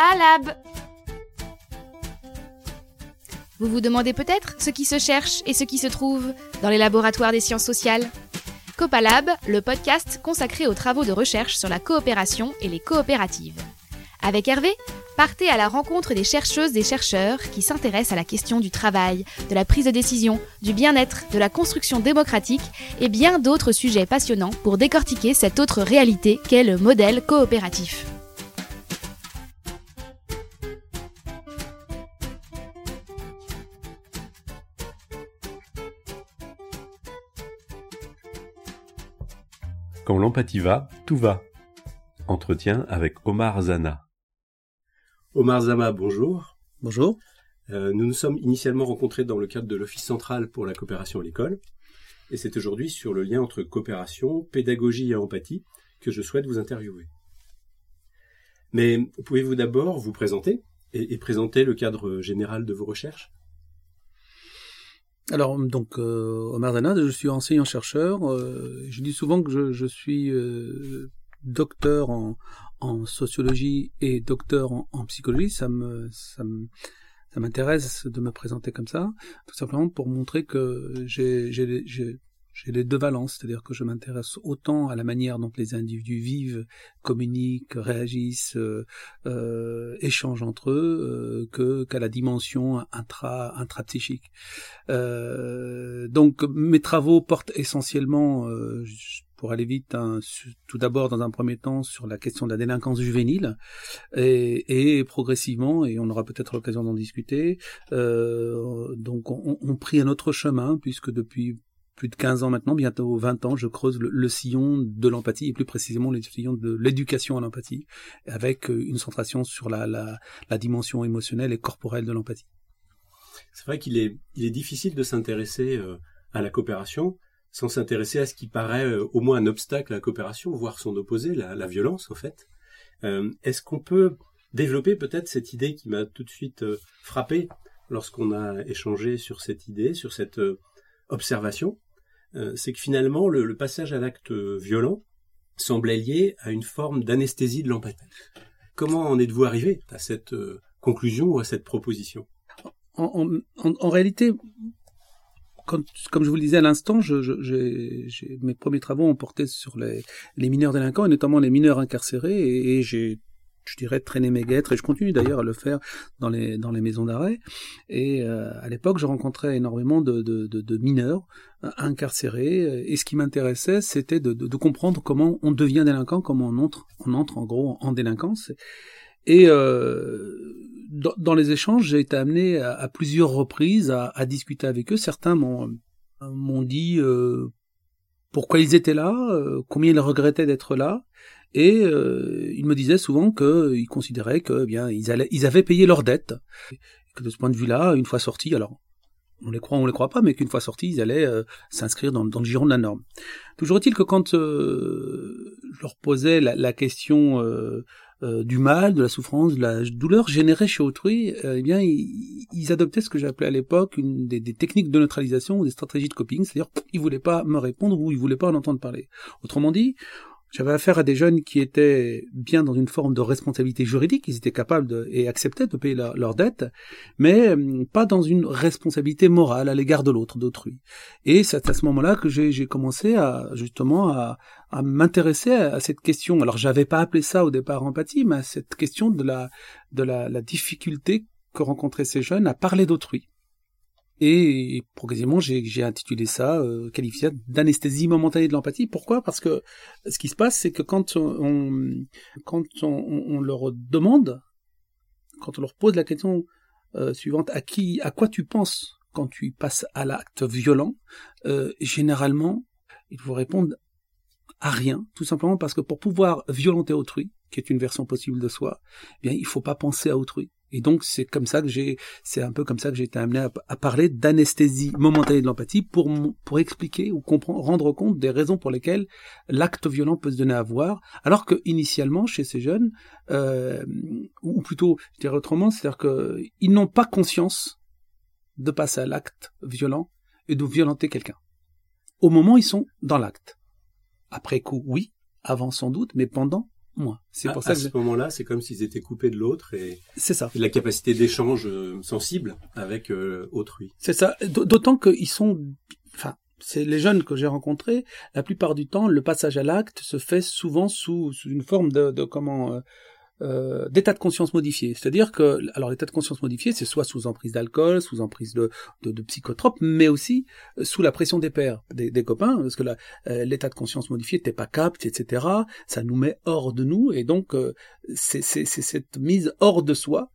Alab Vous vous demandez peut-être ce qui se cherche et ce qui se trouve dans les laboratoires des sciences sociales Copalab, le podcast consacré aux travaux de recherche sur la coopération et les coopératives. Avec Hervé, partez à la rencontre des chercheuses et chercheurs qui s'intéressent à la question du travail, de la prise de décision, du bien-être, de la construction démocratique et bien d'autres sujets passionnants pour décortiquer cette autre réalité qu'est le modèle coopératif. Quand l'empathie va, tout va. Entretien avec Omar Zana. Omar Zama, bonjour. Bonjour. Euh, nous nous sommes initialement rencontrés dans le cadre de l'Office central pour la coopération à l'école. Et c'est aujourd'hui sur le lien entre coopération, pédagogie et empathie que je souhaite vous interviewer. Mais pouvez-vous d'abord vous présenter et, présenter le cadre général de vos recherches? Alors donc euh, Omar Zana, je suis enseignant-chercheur. Euh, je dis souvent que je, suis docteur en, en sociologie et docteur en, psychologie, ça ça m'intéresse de me présenter comme ça, tout simplement pour montrer que j'ai, j'ai, les deux valences, c'est-à-dire que je m'intéresse autant à la manière dont les individus vivent, communiquent, réagissent, euh, euh échangent entre eux, euh, que qu'à la dimension intra intrapsychique. Euh, donc mes travaux portent essentiellement euh, pour aller vite, hein, tout d'abord dans un premier temps sur la question de la délinquance juvénile, et, et progressivement, et on aura peut-être l'occasion d'en discuter, euh, donc on, on prit un autre chemin, puisque depuis plus de 15 ans maintenant, bientôt 20 ans, je creuse le, sillon de l'empathie, et plus précisément le sillon de l'éducation à l'empathie, avec euh, une centration sur la, dimension émotionnelle et corporelle de l'empathie. C'est vrai qu'il est, il est difficile de s'intéresser euh, à la coopération sans s'intéresser à ce qui paraît euh, au moins un obstacle à la coopération, voire son opposé, la, violence, au fait. Est-ce qu'on peut développer peut-être cette idée qui m'a tout de suite frappé lorsqu'on a échangé sur cette idée, sur cette observation? C'est que finalement, le, passage à l'acte violent semblait lié à une forme d'anesthésie de l'empathie. Comment en êtes-vous arrivé à cette conclusion ou à cette proposition? En, réalité, comme je vous le disais à l'instant, mes premiers travaux ont porté sur les, les, mineurs délinquants et notamment les mineurs incarcérés et, j'ai je dirais traîné mes guêtres et je continue d'ailleurs à le faire dans les dans les maisons d'arrêt. Et euh, à l'époque je rencontrais énormément de, mineurs euh, incarcérés. Et ce qui m'intéressait c'était de, comprendre comment on devient délinquant comment on entre on entre en gros en délinquance. Et euh, dans, les échanges, j'ai été amené à, plusieurs reprises à, à, discuter avec eux. Certains m'ont m'ont dit pourquoi ils étaient là, combien ils regrettaient d'être là, et euh, ils me disaient souvent qu'ils considéraient que eh bien ils, allaient, ils avaient payé leurs dettes, et que de ce point de vue-là, une fois sortis, alors on les croit, on les croit pas, mais qu'une fois sortis, ils allaient euh, s'inscrire dans, le giron de la norme. Toujours est-il que quand euh, je leur posais la, la question euh, du mal, de la souffrance, de la douleur générée chez autrui, euh, eh bien, ils, adoptaient ce que j'appelais à l'époque une des, techniques de neutralisation ou des stratégies de coping, c'est-à-dire ils voulaient pas me répondre ou ils voulaient pas en entendre parler. Autrement dit, j'avais affaire à des jeunes qui étaient bien dans une forme de responsabilité juridique, ils étaient capables de, et acceptaient de payer leurs dettes, mais hum, pas dans une responsabilité morale à l'égard de l'autre, d'autrui. Et c'est à ce moment-là que j'ai commencé à justement à, à m'intéresser à, cette question. Alors j'avais pas appelé ça au départ empathie, mais à cette question de la de la, la difficulté que rencontraient ces jeunes à parler d'autrui. Et progressivement, j'ai intitulé ça, euh, qualifié d'anesthésie momentanée de l'empathie. Pourquoi? Parce que ce qui se passe, c'est que quand on, leur demande, quand on leur pose la question euh, suivante, à qui, à quoi tu penses quand tu passes à l'acte violent, euh, généralement, ils vous répondent à rien, tout simplement parce que pour pouvoir violenter autrui, qui est une version possible de soi, eh bien, il faut pas penser à autrui. Et donc c'est comme ça que j'ai, c'est un peu comme ça que j'ai été amené à, parler d'anesthésie momentanée de l'empathie pour pour expliquer ou comprendre, rendre compte des raisons pour lesquelles l'acte violent peut se donner à voir, alors que initialement chez ces jeunes, euh, ou plutôt, je dirais autrement, c'est-à-dire que ils n'ont pas conscience de passer à l'acte violent et de violenter quelqu'un. Au moment ils sont dans l'acte. Après coup, oui, avant sans doute, mais pendant, moins. C'est à, pour ça à que ce moment-là, c'est comme s'ils étaient coupés de l'autre et, c'est ça. et la capacité d'échange euh, sensible avec euh, autrui. C'est ça. D'autant qu'ils sont, enfin, c'est les jeunes que j'ai rencontrés. La plupart du temps, le passage à l'acte se fait souvent sous, sous une forme de, de comment, euh, euh, d'état de conscience modifié. C'est-à-dire que, alors l'état de conscience modifié, c'est soit sous emprise d'alcool, sous emprise de, de, de psychotropes, mais aussi euh, sous la pression des pairs, des, des copains, parce que euh, l'état de conscience modifié, t'es pas capte, etc. Ça nous met hors de nous, et donc euh, c'est cette mise hors de soi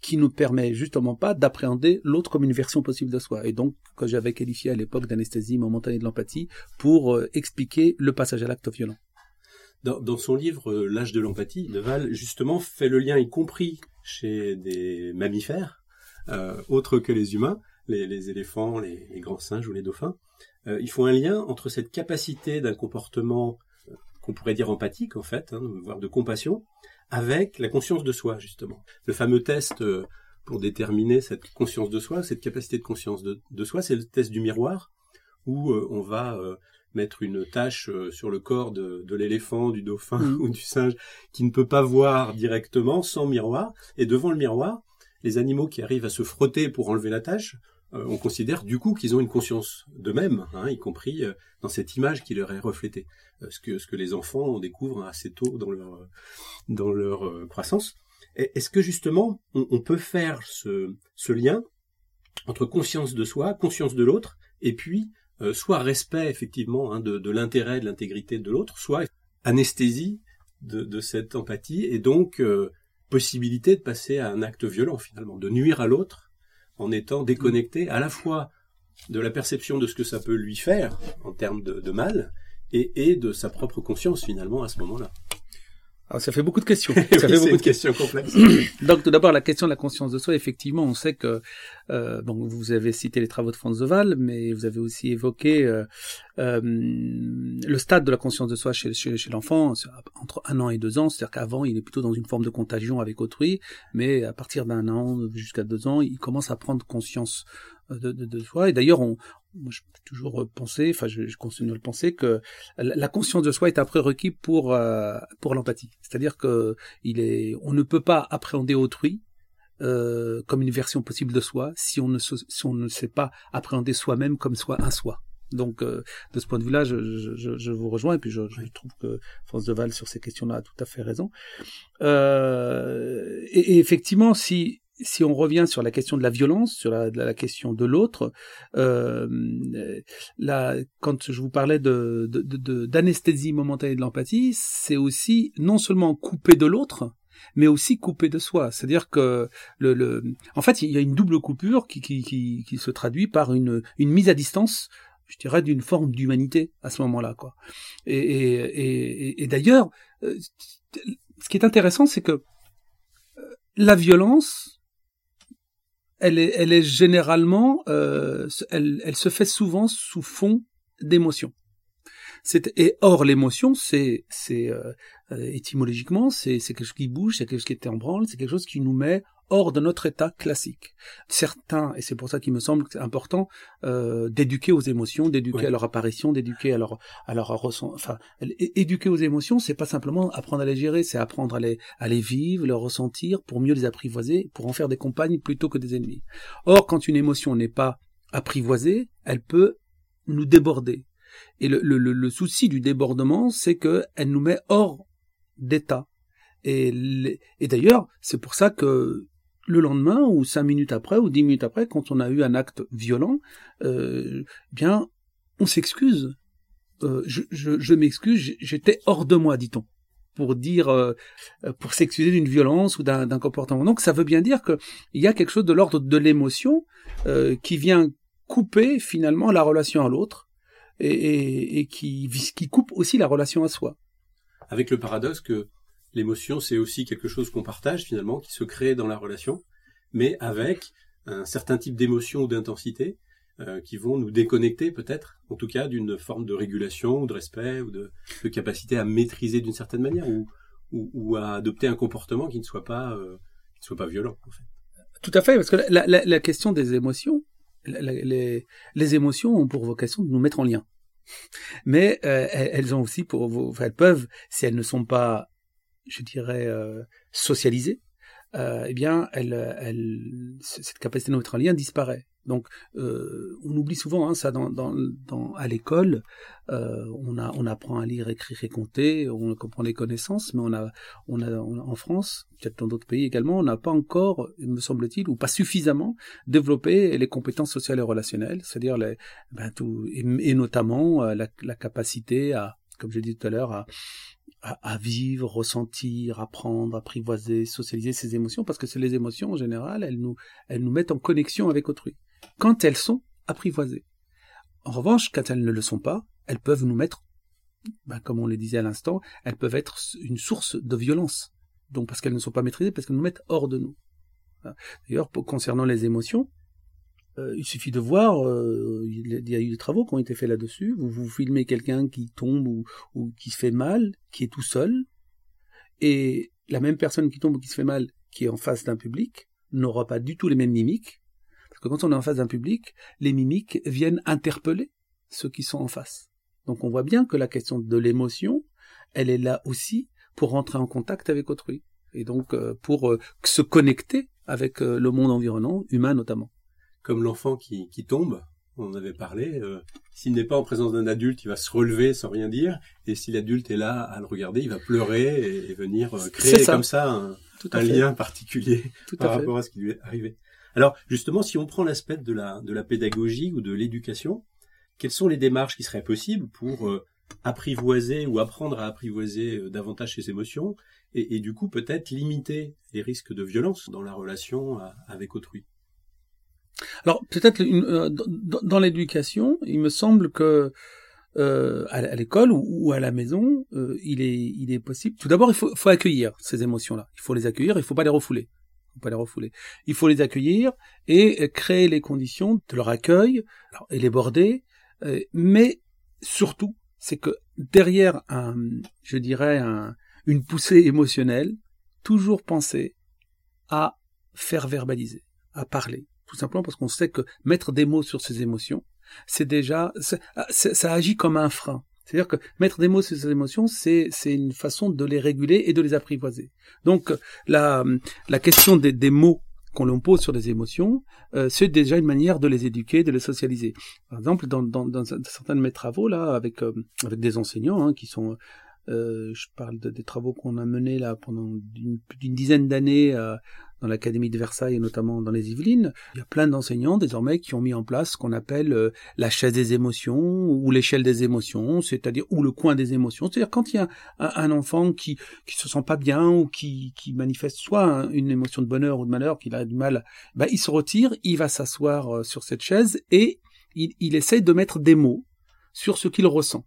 qui nous permet justement pas d'appréhender l'autre comme une version possible de soi. Et donc, que j'avais qualifié à l'époque d'anesthésie momentanée de l'empathie pour euh, expliquer le passage à l'acte violent. Dans, son livre euh, L'âge de l'empathie, Deval justement fait le lien, y compris chez des mammifères, euh, autres que les humains, les, éléphants, les, grands singes ou les dauphins. Euh, ils font un lien entre cette capacité d'un comportement euh, qu'on pourrait dire empathique en fait, hein, voire de compassion, avec la conscience de soi justement. Le fameux test pour déterminer cette conscience de soi, cette capacité de conscience de, de soi, c'est le test du miroir, où on va mettre une tâche euh, sur le corps de, de l'éléphant, du dauphin Mhm. ou du singe qui ne peut pas voir directement sans miroir. Et devant le miroir, les animaux qui arrivent à se frotter pour enlever la tâche, euh, on considère du coup qu'ils ont une conscience d'eux-mêmes, hein, y compris euh, dans cette image qui leur est reflétée. Euh, ce, que, ce que les enfants on découvre assez tôt dans leur, dans leur croissance. Est-ce que justement on, on peut faire ce, ce lien entre conscience de soi, conscience de l'autre, et puis euh, soit respect effectivement hein, de, de l'intérêt, de l'intégrité de l'autre, soit anesthésie de, cette empathie, et donc euh, possibilité de passer à un acte violent finalement, de nuire à l'autre en étant déconnecté à la fois de la perception de ce que ça peut lui faire en termes de, mal, et, et de sa propre conscience finalement à ce moment-là. Alors, ça fait beaucoup de questions. Oui, ça fait beaucoup une de question complexe. Donc tout d'abord la question de la conscience de soi, effectivement, on sait que euh, bon, vous avez cité les travaux de Franz de Waal, mais vous avez aussi évoqué euh, euh, le stade de la conscience de soi chez, chez, chez l'enfant entre un an et deux ans, c'est-à-dire qu'avant il est plutôt dans une forme de contagion avec autrui, mais à partir d'un an jusqu'à deux ans, il commence à prendre conscience euh, de, de, de soi. Et d'ailleurs, on, moi, je peux toujours penser, enfin, je, je continue à le penser, que la conscience de soi est un prérequis pour euh, pour l'empathie. C'est-à-dire que il est, on ne peut pas appréhender autrui euh, comme une version possible de soi si on ne se, si on ne sait pas appréhender soi-même comme soi un soi. Donc, euh, de ce point de vue-là, je, je, je, vous rejoins et puis je, je trouve que France de Val sur ces questions-là a tout à fait raison. Euh, et, et effectivement, si si on revient sur la question de la violence, sur la, question de l'autre, euh, là, quand je vous parlais d'anesthésie momentanée de l'empathie, c'est aussi non seulement couper de l'autre, mais aussi couper de soi. C'est-à-dire que, le, le, en fait, il y a une double coupure qui, qui, qui, se traduit par une, une mise à distance je dirais d'une forme d'humanité à ce moment-là quoi et, et, et, et d'ailleurs ce qui est intéressant c'est que la violence elle est, elle est généralement, euh, elle, elle se fait souvent sous fond d'émotion. Et or l'émotion, c'est, c'est euh, étymologiquement, c'est, quelque chose qui bouge, c'est quelque chose qui était en branle, c'est quelque chose qui nous met hors de notre état classique. Certains, et c'est pour ça qu'il me semble que c'est important euh, d'éduquer aux émotions, d'éduquer oui. à leur apparition, d'éduquer à leur à leur ressent. Enfin, éduquer aux émotions, c'est pas simplement apprendre à les gérer, c'est apprendre à les à les vivre, les ressentir, pour mieux les apprivoiser, pour en faire des compagnes plutôt que des ennemis. Or, quand une émotion n'est pas apprivoisée, elle peut nous déborder. Et le, le, le souci du débordement, c'est que elle nous met hors d'état. Et, et d'ailleurs, c'est pour ça que le lendemain ou cinq minutes après ou dix minutes après, quand on a eu un acte violent, euh, bien, on s'excuse. Euh, je, je, je m'excuse, j'étais hors de moi, dit-on, pour dire, euh, pour s'excuser d'une violence ou d'un comportement. Donc, ça veut bien dire que il y a quelque chose de l'ordre de l'émotion euh, qui vient couper finalement la relation à l'autre et, et, et qui, qui coupe aussi la relation à soi. Avec le paradoxe que l'émotion, c'est aussi quelque chose qu'on partage finalement, qui se crée dans la relation, mais avec un certain type d'émotion ou d'intensité euh, qui vont nous déconnecter peut-être, en tout cas d'une forme de régulation ou de respect ou de, capacité à maîtriser d'une certaine manière ou, à adopter un comportement qui ne soit pas, euh, violent. Tout à fait, parce que la, question des émotions, les émotions ont pour vocation de nous mettre en lien. Mais euh, elles ont aussi pour, elles peuvent, si elles ne sont pas je dirais, euh, socialisée, euh, eh bien, elle, elle, cette capacité de mettre en lien disparaît. Donc, euh, on oublie souvent hein, ça dans, dans, dans à l'école. Euh, on, a, on apprend à lire, écrire et compter, on comprend les connaissances, mais on a, on a, en France, peut-être dans d'autres pays également, on n'a pas encore, me semble-t-il, ou pas suffisamment développé les compétences sociales et relationnelles, c'est-à-dire les, ben, tout, et, notamment euh, la, la capacité à, comme j'ai dit tout à l'heure, à, à, vivre, ressentir, apprendre, apprivoiser, socialiser ses émotions, parce que c'est les émotions en général, elles nous, elles nous mettent en connexion avec autrui, quand elles sont apprivoisées. En revanche, quand elles ne le sont pas, elles peuvent nous mettre, ben, comme on le disait à l'instant, elles peuvent être une source de violence. Donc parce qu'elles ne sont pas maîtrisées, parce qu'elles nous mettent hors de nous. D'ailleurs, concernant les émotions, euh, il suffit de voir, euh, il y a eu des travaux qui ont été faits là-dessus. Vous vous filmez quelqu'un qui tombe ou, qui se fait mal, qui est tout seul, et la même personne qui tombe ou qui se fait mal, qui est en face d'un public, n'aura pas du tout les mêmes mimiques. Parce que quand on est en face d'un public, les mimiques viennent interpeller ceux qui sont en face. Donc on voit bien que la question de l'émotion, elle est là aussi pour rentrer en contact avec autrui. Et donc euh, pour se connecter avec le monde environnant, humain notamment comme l'enfant qui, qui, tombe, on en avait parlé, euh, s'il n'est pas en présence d'un adulte, il va se relever sans rien dire, et si l'adulte est là à le regarder, il va pleurer et, venir euh, créer comme ça un, un lien particulier par rapport à ce qui lui est arrivé. Alors justement, si on prend l'aspect de la, de la pédagogie ou de l'éducation, quelles sont les démarches qui seraient possibles pour euh, apprivoiser ou apprendre à apprivoiser davantage ses émotions et, et du coup peut-être limiter les risques de violence dans la relation avec autrui? Alors peut-être euh, dans l'éducation, il me semble que euh, à l'école ou, à la maison, euh, il est possible. Tout d'abord, il faut, accueillir ces émotions-là. Il faut les accueillir. Il faut. Il faut pas les refouler. Il faut les accueillir et créer les conditions de leur accueil et les border. Mais surtout, c'est que derrière un, je dirais un, une poussée émotionnelle, toujours penser à faire verbaliser, à parler tout simplement parce qu'on sait que mettre des mots sur ses émotions, c'est déjà, ça agit comme un frein. C'est-à-dire que mettre des mots sur ses émotions, c'est une façon de les réguler et de les apprivoiser. Donc la, la question des, des mots qu'on leur pose sur les émotions, euh, c'est déjà une manière de les éduquer, de les socialiser. Par exemple, dans, dans, dans certains de mes travaux là, avec euh, avec des enseignants hein, qui sont euh, je parle de, des travaux qu'on a menés là pendant une, dizaine d'années euh, dans l'Académie de Versailles et notamment dans les Yvelines. Il y a plein d'enseignants désormais qui ont mis en place ce qu'on appelle euh, la chaise des émotions ou l'échelle des émotions, c'est-à-dire ou le coin des émotions. C'est-à-dire quand il y a un, enfant qui qui se sent pas bien ou qui, qui manifeste soit une émotion de bonheur ou de malheur, qu'il a du mal, ben, il se retire, il va s'asseoir sur cette chaise et il, il essaye de mettre des mots sur ce qu'il ressent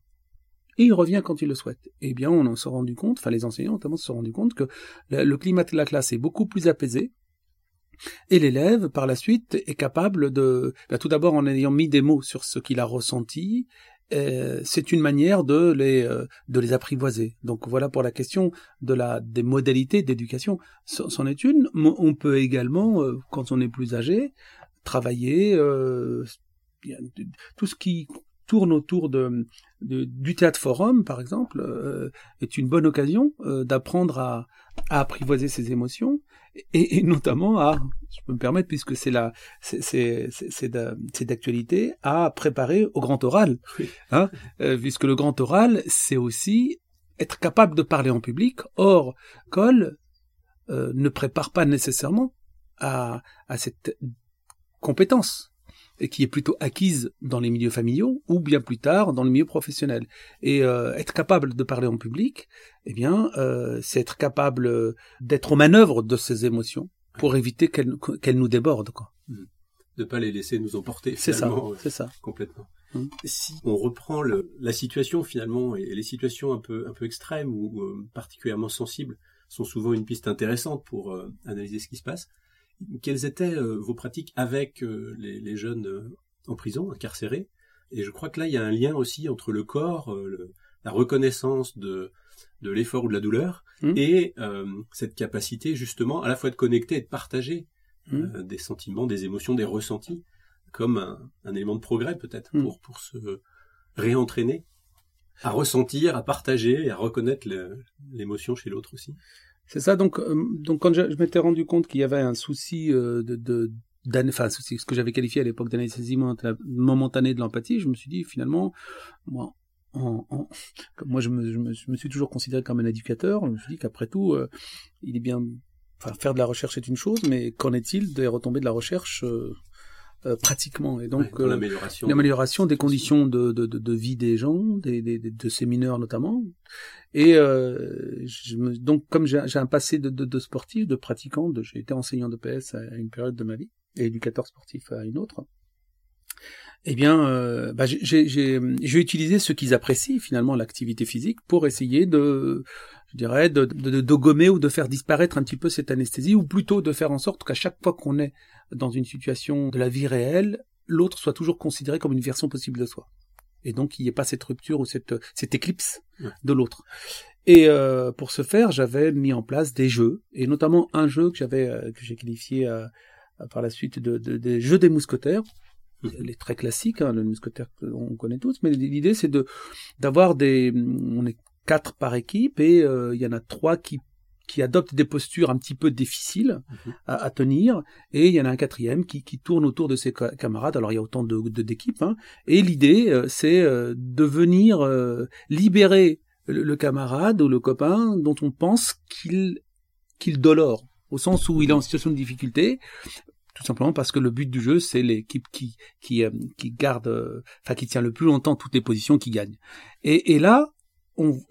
et il revient quand il le souhaite. Eh bien, on s'est rendu compte, enfin les enseignants notamment se sont rendus compte que le climat de la classe est beaucoup plus apaisé, et l'élève, par la suite, est capable de, ben, tout d'abord en ayant mis des mots sur ce qu'il a ressenti, euh, c'est une manière de les euh, de les apprivoiser. Donc voilà pour la question de la des modalités d'éducation. C'en est une. On peut également, euh, quand on est plus âgé, travailler tout ce qui tourne autour de, du théâtre forum, par exemple, euh, est une bonne occasion euh, d'apprendre à, à, apprivoiser ses émotions et, et, notamment à, je peux me permettre puisque c'est la, c'est d'actualité, à préparer au grand oral, hein, euh, puisque le grand oral, c'est aussi être capable de parler en public. Or, Cole ne prépare pas nécessairement à, à cette compétence et qui est plutôt acquise dans les milieux familiaux ou bien plus tard dans le milieu professionnel. Et euh, être capable de parler en public, eh bien, euh, c'est être capable d'être aux manœuvres de ces émotions pour éviter qu'elles qu'elles nous débordent. Quoi. Mmh. De pas les laisser nous emporter. C'est ça, c'est ça. Complètement. Mmh. Si on reprend le, la situation finalement et les situations un peu un peu extrêmes ou euh, particulièrement sensibles sont souvent une piste intéressante pour euh, analyser ce qui se passe quelles étaient euh, vos pratiques avec euh, les, jeunes euh, en prison, incarcérés? Et je crois que là, il y a un lien aussi entre le corps, la reconnaissance de, de l'effort ou de la douleur, mmh. et cette capacité justement à la fois de connecter et de partager mmh. des sentiments, des émotions, des ressentis, comme un, élément de progrès peut-être mmh. pour, pour se réentraîner À ressentir, à partager, à reconnaître l'émotion chez l'autre aussi. C'est ça. Donc, euh, donc quand je, m'étais rendu compte qu'il y avait un souci euh, de, de enfin, ce que j'avais qualifié à l'époque d'anesthésie momentanée de l'empathie, je me suis dit finalement, moi, en, en, moi je me, je, me, je me, suis toujours considéré comme un éducateur. Je me suis dit qu'après tout, euh, il est bien, enfin, faire de la recherche est une chose, mais qu'en est-il des retombées de la recherche euh, pratiquement. Et donc euh, l'amélioration, l'amélioration des conditions de, de, de, vie des gens, des, des, de ces mineurs notamment. Et euh, je me, donc comme j'ai un passé de, de, de sportif, de pratiquant, j'ai été enseignant de PS à une période de ma vie et éducateur sportif à une autre. Eh bien, euh, bah, j'ai utilisé ce qu'ils apprécient finalement l'activité physique pour essayer de, je dirais, de, de, de, gommer ou de faire disparaître un petit peu cette anesthésie, ou plutôt de faire en sorte qu'à chaque fois qu'on est dans une situation de la vie réelle, l'autre soit toujours considéré comme une version possible de soi. Et donc il n'y ait pas cette rupture ou cette, cette éclipse de l'autre. Et euh, pour ce faire, j'avais mis en place des jeux, et notamment un jeu que j'avais euh, que j'ai qualifié euh, par la suite de, de, des jeux des mousquetaires. Mhm. Les très classiques, hein, le mousquetaire qu'on connaît tous, mais l'idée c'est de d'avoir des, on est quatre par équipe et euh, il y en a trois qui qui adoptent des postures un petit peu difficiles mhm. à, tenir, et il y en a un quatrième qui, qui tourne autour de ses camarades. Alors il y a autant de d'équipes, hein, et l'idée euh, c'est euh, de venir libérer le, camarade ou le copain dont on pense qu'il qu'il dolore, au sens où il est en situation de difficulté, tout simplement parce que le but du jeu c'est l'équipe qui qui qui garde, enfin qui tient le plus longtemps toutes les positions qui gagne. Et, et là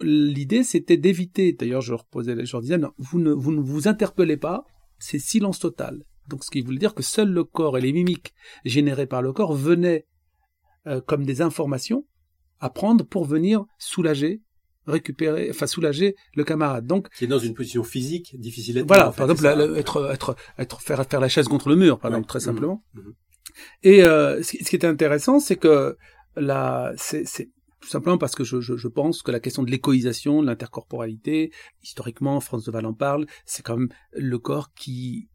l'idée c'était d'éviter, d'ailleurs je leur posais, je leur disais, vous ne vous, ne vous interpellez pas, c'est silence total. Donc ce qui voulait dire que seul le corps et les mimiques générées par le corps venaient euh, comme des informations à prendre pour venir soulager récupérer, enfin soulager le camarade. Donc, qui est dans une position physique difficile à Voilà, par exemple, être, être, être, faire, faire la chaise contre le mur, par exemple, très simplement. Mmh, mmh. Et euh, ce, qui était intéressant, c'est que là, c'est tout simplement parce que je, je, je pense que la question de l'écoïsation, de l'intercorporalité, historiquement, France de Val en parle, c'est quand même le corps qui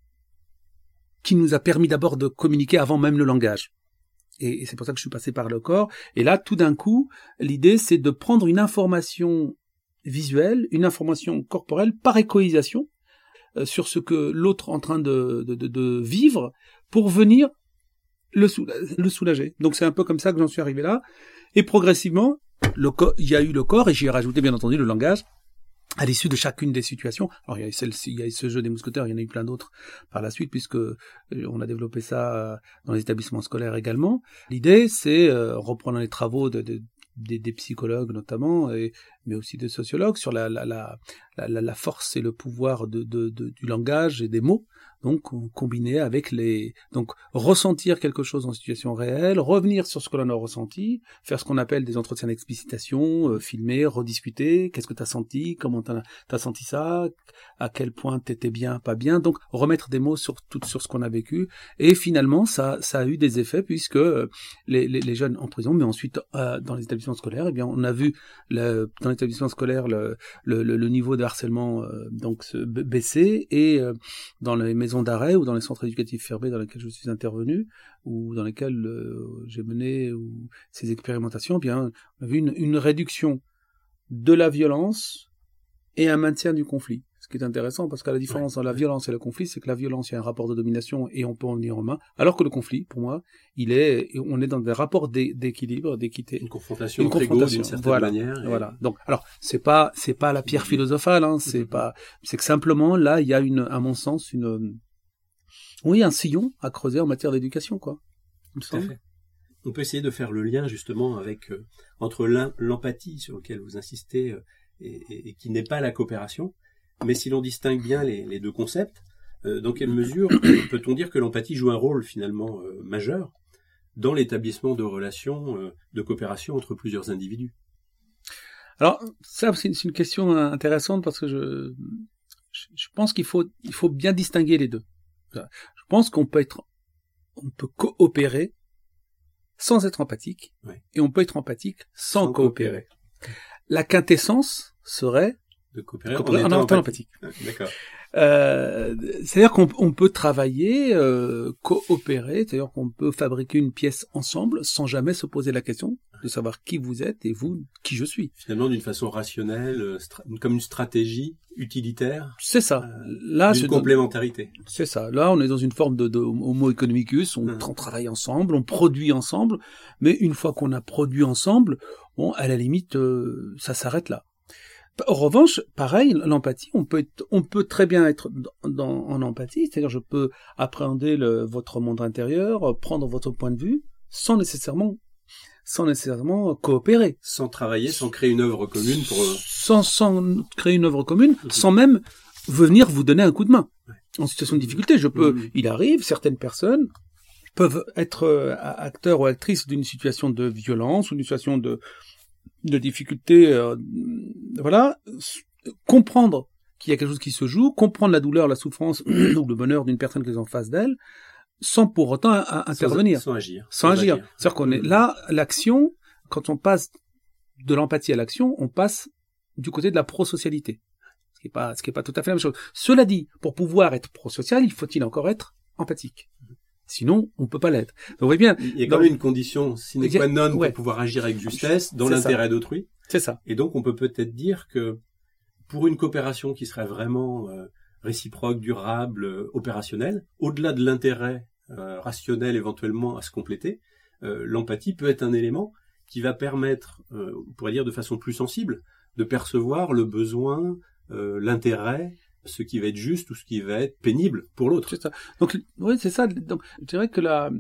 qui nous a permis d'abord de communiquer avant même le langage. Et, c'est pour ça que je suis passé par le corps. Et là, tout d'un coup, l'idée, c'est de prendre une information visuelle, une information corporelle par écoïsation euh, sur ce que l'autre est en train de, de, de, de, vivre pour venir le, le soulager. Donc c'est un peu comme ça que j'en suis arrivé là. Et progressivement, il y a eu le corps, et j'y ai rajouté bien entendu le langage, à l'issue de chacune des situations. Alors il y a, a ce jeu des mousquetaires, il y en a eu plein d'autres par la suite, puisque euh, on a développé ça euh, dans les établissements scolaires également. L'idée, c'est, euh, reprenant les travaux de, des, psychologues notamment, mais aussi des sociologues, sur la, la, la, force et le pouvoir de, de, du langage et des mots, donc combiné avec les donc ressentir quelque chose en situation réelle, revenir sur ce que l'on a ressenti, faire ce qu'on appelle des entretiens d'explicitation, euh, filmer, rediscuter, qu'est-ce que tu as senti, comment tu as, senti ça, à quel point t'étais bien, pas bien, donc remettre des mots sur tout sur ce qu'on a vécu et finalement ça ça a eu des effets puisque euh, les, les, les jeunes en prison mais ensuite euh, dans les établissements scolaires, eh bien on a vu le, dans l'établissement scolaire le, le, le, niveau de harcèlement donc baisser et dans les maisons d'arrêt ou dans les centres éducatifs fermés dans lesquels je suis intervenu ou dans lesquels euh, j'ai mené ou ces expérimentations, eh bien, on a vu une, une réduction de la violence et un maintien du conflit. Ce qui est intéressant parce que la différence entre la violence et le conflit, c'est que la violence, il y a un rapport de domination et on peut en venir en main, alors que le conflit, pour moi, il est, on est dans des rapports d'équilibre, d'équité. Une confrontation, une confrontation d'une certaine manière. Voilà. Donc, alors, c'est pas, c'est pas la pierre philosophale, hein, c'est pas, c'est que simplement, là, il y a une, à mon sens, une, oui, un sillon à creuser en matière d'éducation, quoi. On peut essayer de faire le lien justement avec euh, entre l'empathie sur lequel vous insistez euh, et, et, qui n'est pas la coopération, mais si l'on distingue bien les, deux concepts, euh, dans quelle mesure peut-on dire que l'empathie joue un rôle finalement euh, majeur dans l'établissement de relations euh, de coopération entre plusieurs individus? Alors ça c'est une, question intéressante parce que je, je pense qu'il faut, il faut bien distinguer les deux. Je pense qu'on peut être, on peut coopérer sans être empathique et on peut être empathique sans, coopérer. La quintessence serait de coopérer, en, étant empathique. Ah, d'accord. Euh, c'est-à-dire qu'on peut travailler, euh, coopérer, c'est-à-dire qu'on peut fabriquer une pièce ensemble sans jamais se poser la question de savoir qui vous êtes et vous, qui je suis. Finalement, d'une façon rationnelle, euh, comme une stratégie utilitaire. C'est ça. Euh, Là, une complémentarité. C'est ça. Là, on est dans une forme de, de homo economicus. On, on, travaille ensemble, on produit ensemble. Mais une fois qu'on a produit ensemble, bon, à la limite, euh, ça s'arrête là. En revanche, pareil, l'empathie, on peut on peut très bien être dans, en empathie, c'est-à-dire je peux appréhender le, votre monde intérieur, prendre votre point de vue, sans nécessairement sans nécessairement coopérer. Sans travailler, sans créer une œuvre commune pour... Euh, sans, sans créer une œuvre commune, mhm. sans même venir vous donner un coup de main. En situation de difficulté, je peux, mhm. il arrive, certaines personnes peuvent être euh, acteurs ou actrices d'une situation de violence ou d'une situation de, de difficulté, euh, voilà, comprendre qu'il y a quelque chose qui se joue, comprendre la douleur, la souffrance ou le bonheur d'une personne qui est en face d'elle, sans pour autant intervenir. Sans, agir. Sans, agir. C'est-à-dire qu'on est là, l'action, quand on passe de l'empathie à l'action, on passe du côté de la prosocialité. Ce qui est pas, ce qui est pas tout à fait la même chose. Cela dit, pour pouvoir être prosocial, il faut-il encore être empathique? Sinon, on peut pas l'être. Vous voyez bien. Il y a quand même une condition sine qua non pour pouvoir agir avec justesse dans l'intérêt d'autrui. C'est ça. Et donc, on peut peut-être dire que pour une coopération qui serait vraiment euh, réciproque, durable, euh, opérationnelle, au-delà de l'intérêt euh, rationnel éventuellement à se compléter, l'empathie peut être un élément qui va permettre, on pourrait dire de façon plus sensible, de percevoir le besoin, l'intérêt, ce qui va être juste ou ce qui va être pénible pour l'autre. C'est ça. Donc oui, c'est ça. Donc je dirais que la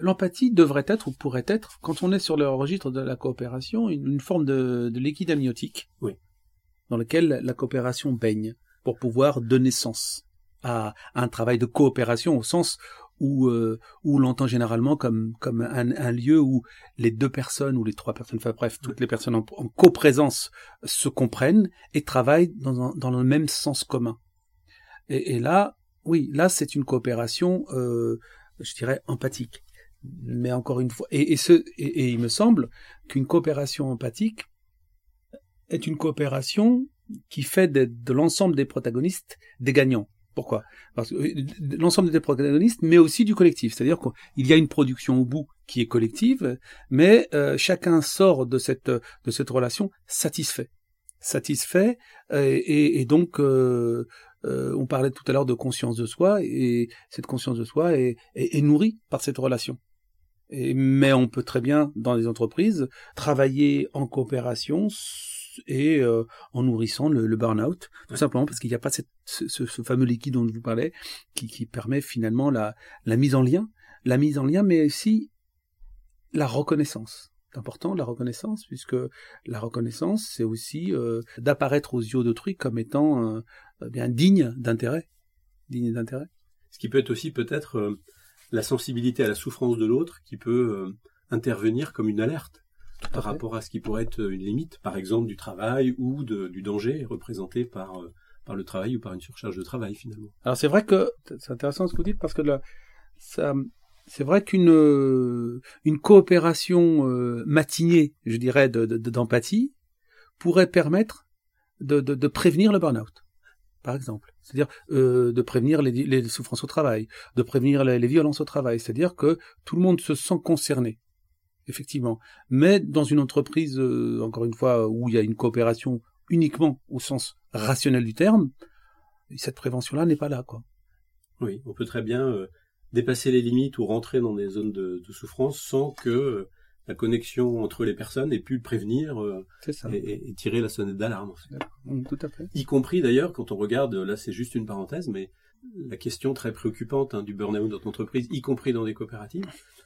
l'empathie devrait être ou pourrait être, quand on est sur le registre de la coopération, une, forme de, de liquide amniotique. Oui. Dans lequel la coopération baigne pour pouvoir donner sens à, un travail de coopération au sens où, euh, où l'entend généralement comme, comme un, lieu où les deux personnes ou les trois personnes, enfin bref, toutes les personnes en, coprésence se comprennent et travaillent dans, dans le même sens commun. Et, là, oui, là c'est une coopération, euh, je dirais, empathique. Mais encore une fois, et, et, ce, et il me semble qu'une coopération empathique est une coopération qui fait de l'ensemble des protagonistes des gagnants. Pourquoi? Parce que euh, l'ensemble des protagonistes, mais aussi du collectif. C'est-à-dire qu'il y a une production au bout qui est collective, mais euh, chacun sort de cette de cette relation satisfait, satisfait, euh, et, donc on parlait tout à l'heure de conscience de soi, et cette conscience de soi est, nourrie par cette relation. Mais on peut très bien dans les entreprises travailler en coopération et euh, en nourrissant le, le burn-out, tout simplement parce qu'il n'y a pas cette, ce, ce, fameux liquide dont je vous parlais qui, qui permet finalement la, la mise en lien, la mise en lien, mais aussi la reconnaissance. C'est important la reconnaissance puisque la reconnaissance c'est aussi euh, d'apparaître aux yeux d'autrui comme étant euh, bien digne d'intérêt, digne d'intérêt. Ce qui peut être aussi peut-être la sensibilité à la souffrance de l'autre qui peut intervenir comme une alerte par rapport à ce qui pourrait être une limite, par exemple du travail ou de, du danger représenté par, euh, par le travail ou par une surcharge de travail finalement. Alors c'est vrai que c'est intéressant ce que vous dites parce que là, ça, c'est vrai qu'une euh, une coopération euh, matinée, je dirais, de, d'empathie pourrait permettre de, de, de prévenir le burn-out, par exemple. C'est-à-dire euh, de prévenir les, les, souffrances au travail, de prévenir les, les violences au travail. C'est-à-dire que tout le monde se sent concerné effectivement. Mais dans une entreprise, euh, encore une fois, où il y a une coopération uniquement au sens rationnel du terme, cette prévention-là n'est pas là, quoi. Oui, on peut très bien euh, dépasser les limites ou rentrer dans des zones de, souffrance sans que euh, la connexion entre les personnes ait pu le prévenir et, tirer la sonnette d'alarme. Tout à fait. Y compris d'ailleurs quand on regarde, là c'est juste une parenthèse, mais la question très préoccupante hein, du burn-out dans l'entreprise, y compris dans des coopératives,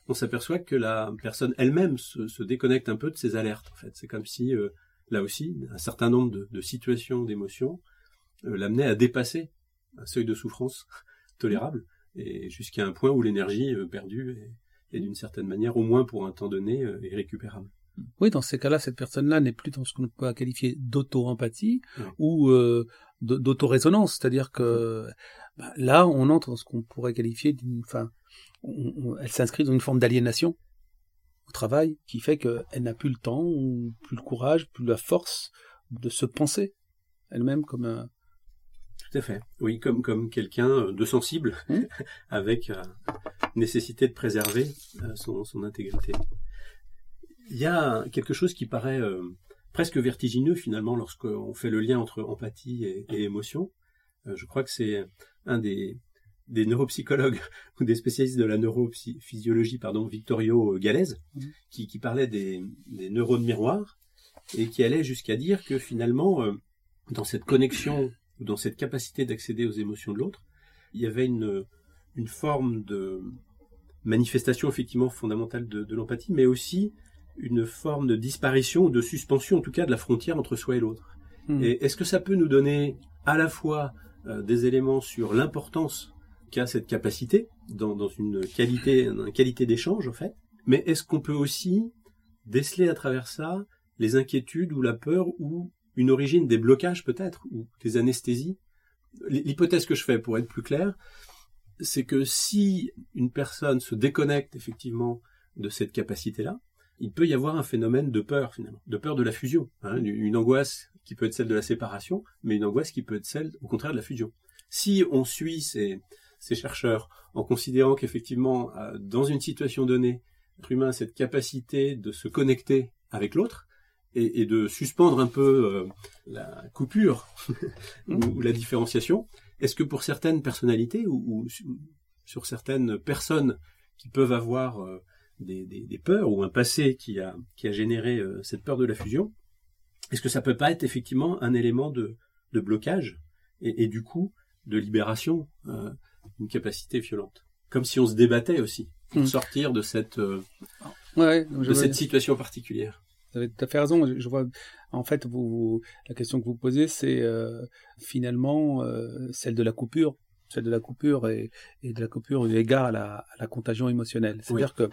on s'aperçoit que la personne elle-même se, déconnecte un peu de ses alertes. En fait, c'est comme si euh, là aussi un certain nombre de, situations, d'émotions euh, l'amenaient à dépasser un seuil de souffrance tolérable et jusqu'à un point où l'énergie euh, perdue est, d'une certaine manière, au moins pour un temps donné, est récupérable. Oui, dans ces cas-là, cette personne-là n'est plus dans ce qu'on peut qualifier d'auto-empathie ou d'auto-résonance, c'est-à-dire que bah, là, on entre dans ce qu'on pourrait qualifier d'une, enfin, elle s'inscrit dans une forme d'aliénation au travail qui fait qu'elle n'a plus le temps, ou plus le courage, plus la force de se penser elle-même comme un... Tout à fait. Oui, comme, comme quelqu'un de sensible, mmh. avec euh, nécessité de préserver euh, son, son intégrité. il y a quelque chose qui paraît euh, presque vertigineux finalement lorsqu'on fait le lien entre empathie et, émotion. Euh, je crois que c'est un des, des neuropsychologues ou des spécialistes de la neurophysiologie, pardon, Victorio Gallez, mmh. qui, qui, parlait des, des, neurones miroirs et qui allait jusqu'à dire que finalement, euh, dans cette connexion ou dans cette capacité d'accéder aux émotions de l'autre, il y avait une, une forme de manifestation effectivement fondamentale de, de l'empathie, mais aussi une forme de disparition ou de suspension, en tout cas, de la frontière entre soi et l'autre. Hmm. Et est-ce que ça peut nous donner à la fois euh, des éléments sur l'importance qu'a cette capacité dans, dans une qualité, une qualité d'échange, en fait, mais est-ce qu'on peut aussi déceler à travers ça les inquiétudes ou la peur ou une origine des blocages peut-être ou des anesthésies? L'hypothèse que je fais, pour être plus clair, c'est que si une personne se déconnecte effectivement de cette capacité-là, il peut y avoir un phénomène de peur finalement, de peur de la fusion, hein, une angoisse qui peut être celle de la séparation, mais une angoisse qui peut être celle au contraire de la fusion. Si on suit ces, chercheurs en considérant qu'effectivement, euh, dans une situation donnée, l'être humain a cette capacité de se connecter avec l'autre et, de suspendre un peu euh, la coupure ou, la différenciation, est-ce que pour certaines personnalités ou, sur certaines personnes qui peuvent avoir euh, des, peurs ou un passé qui a, généré cette peur de la fusion, est-ce que ça peut pas être effectivement un élément de, de blocage et, et, du coup de libération, euh, une capacité violente? Comme si on se débattait aussi pour hmm. sortir de cette, euh, ouais, de cette situation particulière. Vous avez tout à fait raison. Je vois, en fait, vous, la question que vous posez, c'est euh, finalement celle de la coupure celle de la coupure et, et de la coupure eu égard à la, à la contagion émotionnelle. C'est-à-dire que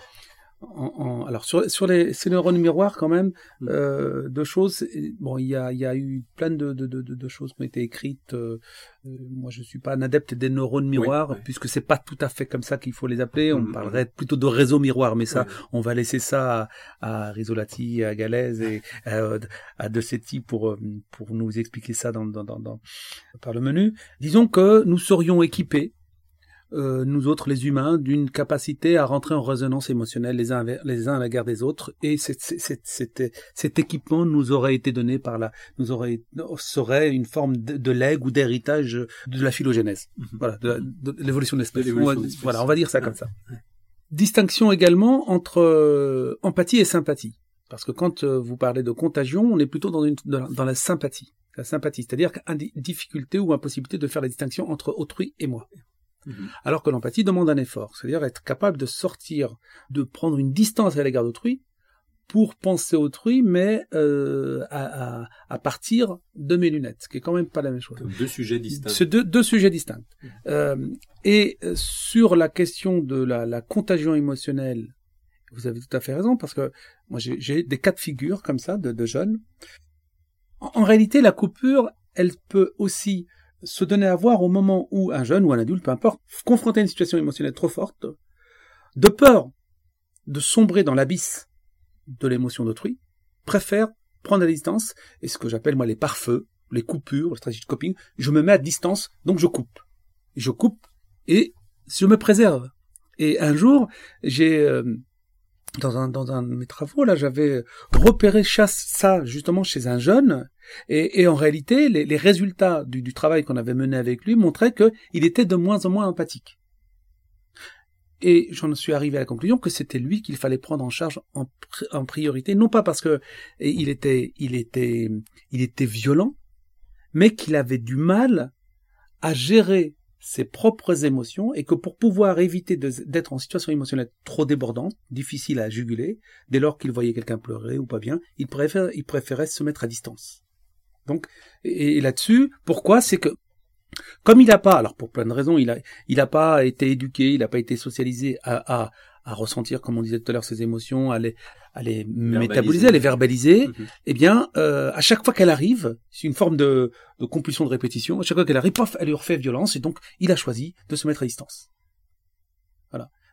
en, alors sur, sur les, ces neurones miroirs quand même, mm. euh, deux choses. Bon, il y a, il y a eu plein de, de, de, de choses qui ont été écrites. Euh, euh, moi, je suis pas un adepte des neurones miroirs puisque c'est pas tout à fait comme ça qu'il faut les appeler. On mm, mm, parlerait plutôt de réseau miroir, mais ça, on va laisser ça à, à Risolati, à Galèze et à, à De Setti pour pour nous expliquer ça dans, dans, dans, dans par le menu. Disons que nous serions équipés euh, nous autres les humains, d'une capacité à rentrer en résonance émotionnelle les uns, les uns à la guerre des autres. Et cet équipement nous aurait été donné par la, nous aurait, serait une forme de, de legs ou d'héritage de la phylogénèse. Mhm. Voilà, de, l'évolution de l'espèce. Voilà, on va dire ça comme ça. Distinction également entre euh, empathie et sympathie. Parce que quand euh, vous parlez de contagion, on est plutôt dans, une, dans, la sympathie. La sympathie, c'est-à-dire une difficulté ou impossibilité de faire la distinction entre autrui et moi. Mhm. Alors que l'empathie demande un effort, c'est-à-dire être capable de sortir, de prendre une distance à l'égard d'autrui pour penser autrui, mais euh, à, à, partir de mes lunettes, ce qui est quand même pas la même chose. Deux sujets distincts. C'est deux, deux sujets distincts. Mhm. Euh, et euh, sur la question de la, la, contagion émotionnelle, vous avez tout à fait raison, parce que moi j'ai des cas de figure comme ça de, de jeunes. en réalité, la coupure, elle peut aussi se donner à voir au moment où un jeune ou un adulte, peu importe, confronté à une situation émotionnelle trop forte, de peur de sombrer dans l'abysse de l'émotion d'autrui, préfère prendre la distance, et ce que j'appelle moi les pare-feux, les coupures, la stratégie de coping, je me mets à distance, donc je coupe. Je coupe et je me préserve. Et un jour, j'ai euh, dans un dans un de mes travaux là, j'avais repéré ça justement chez un jeune et, en réalité, les, résultats du, travail qu'on avait mené avec lui montraient qu'il était de moins en moins empathique. Et j'en suis arrivé à la conclusion que c'était lui qu'il fallait prendre en charge en, priorité, non pas parce que il était, violent, mais qu'il avait du mal à gérer ses propres émotions et que pour pouvoir éviter d'être en situation émotionnelle trop débordante, difficile à juguler, dès lors qu'il voyait quelqu'un pleurer ou pas bien, il préférait se mettre à distance. Donc, et, là-dessus, pourquoi C'est que comme il n'a pas, alors pour plein de raisons, il a, il a pas été éduqué, il n'a pas été socialisé à, à, à, ressentir, comme on disait tout à l'heure, ses émotions, à les, à les métaboliser, à les verbaliser. Mm-hmm. Eh bien, euh, à chaque fois qu'elle arrive, c'est une forme de, de compulsion de répétition. À chaque fois qu'elle arrive, pof, elle lui refait violence, et donc il a choisi de se mettre à distance.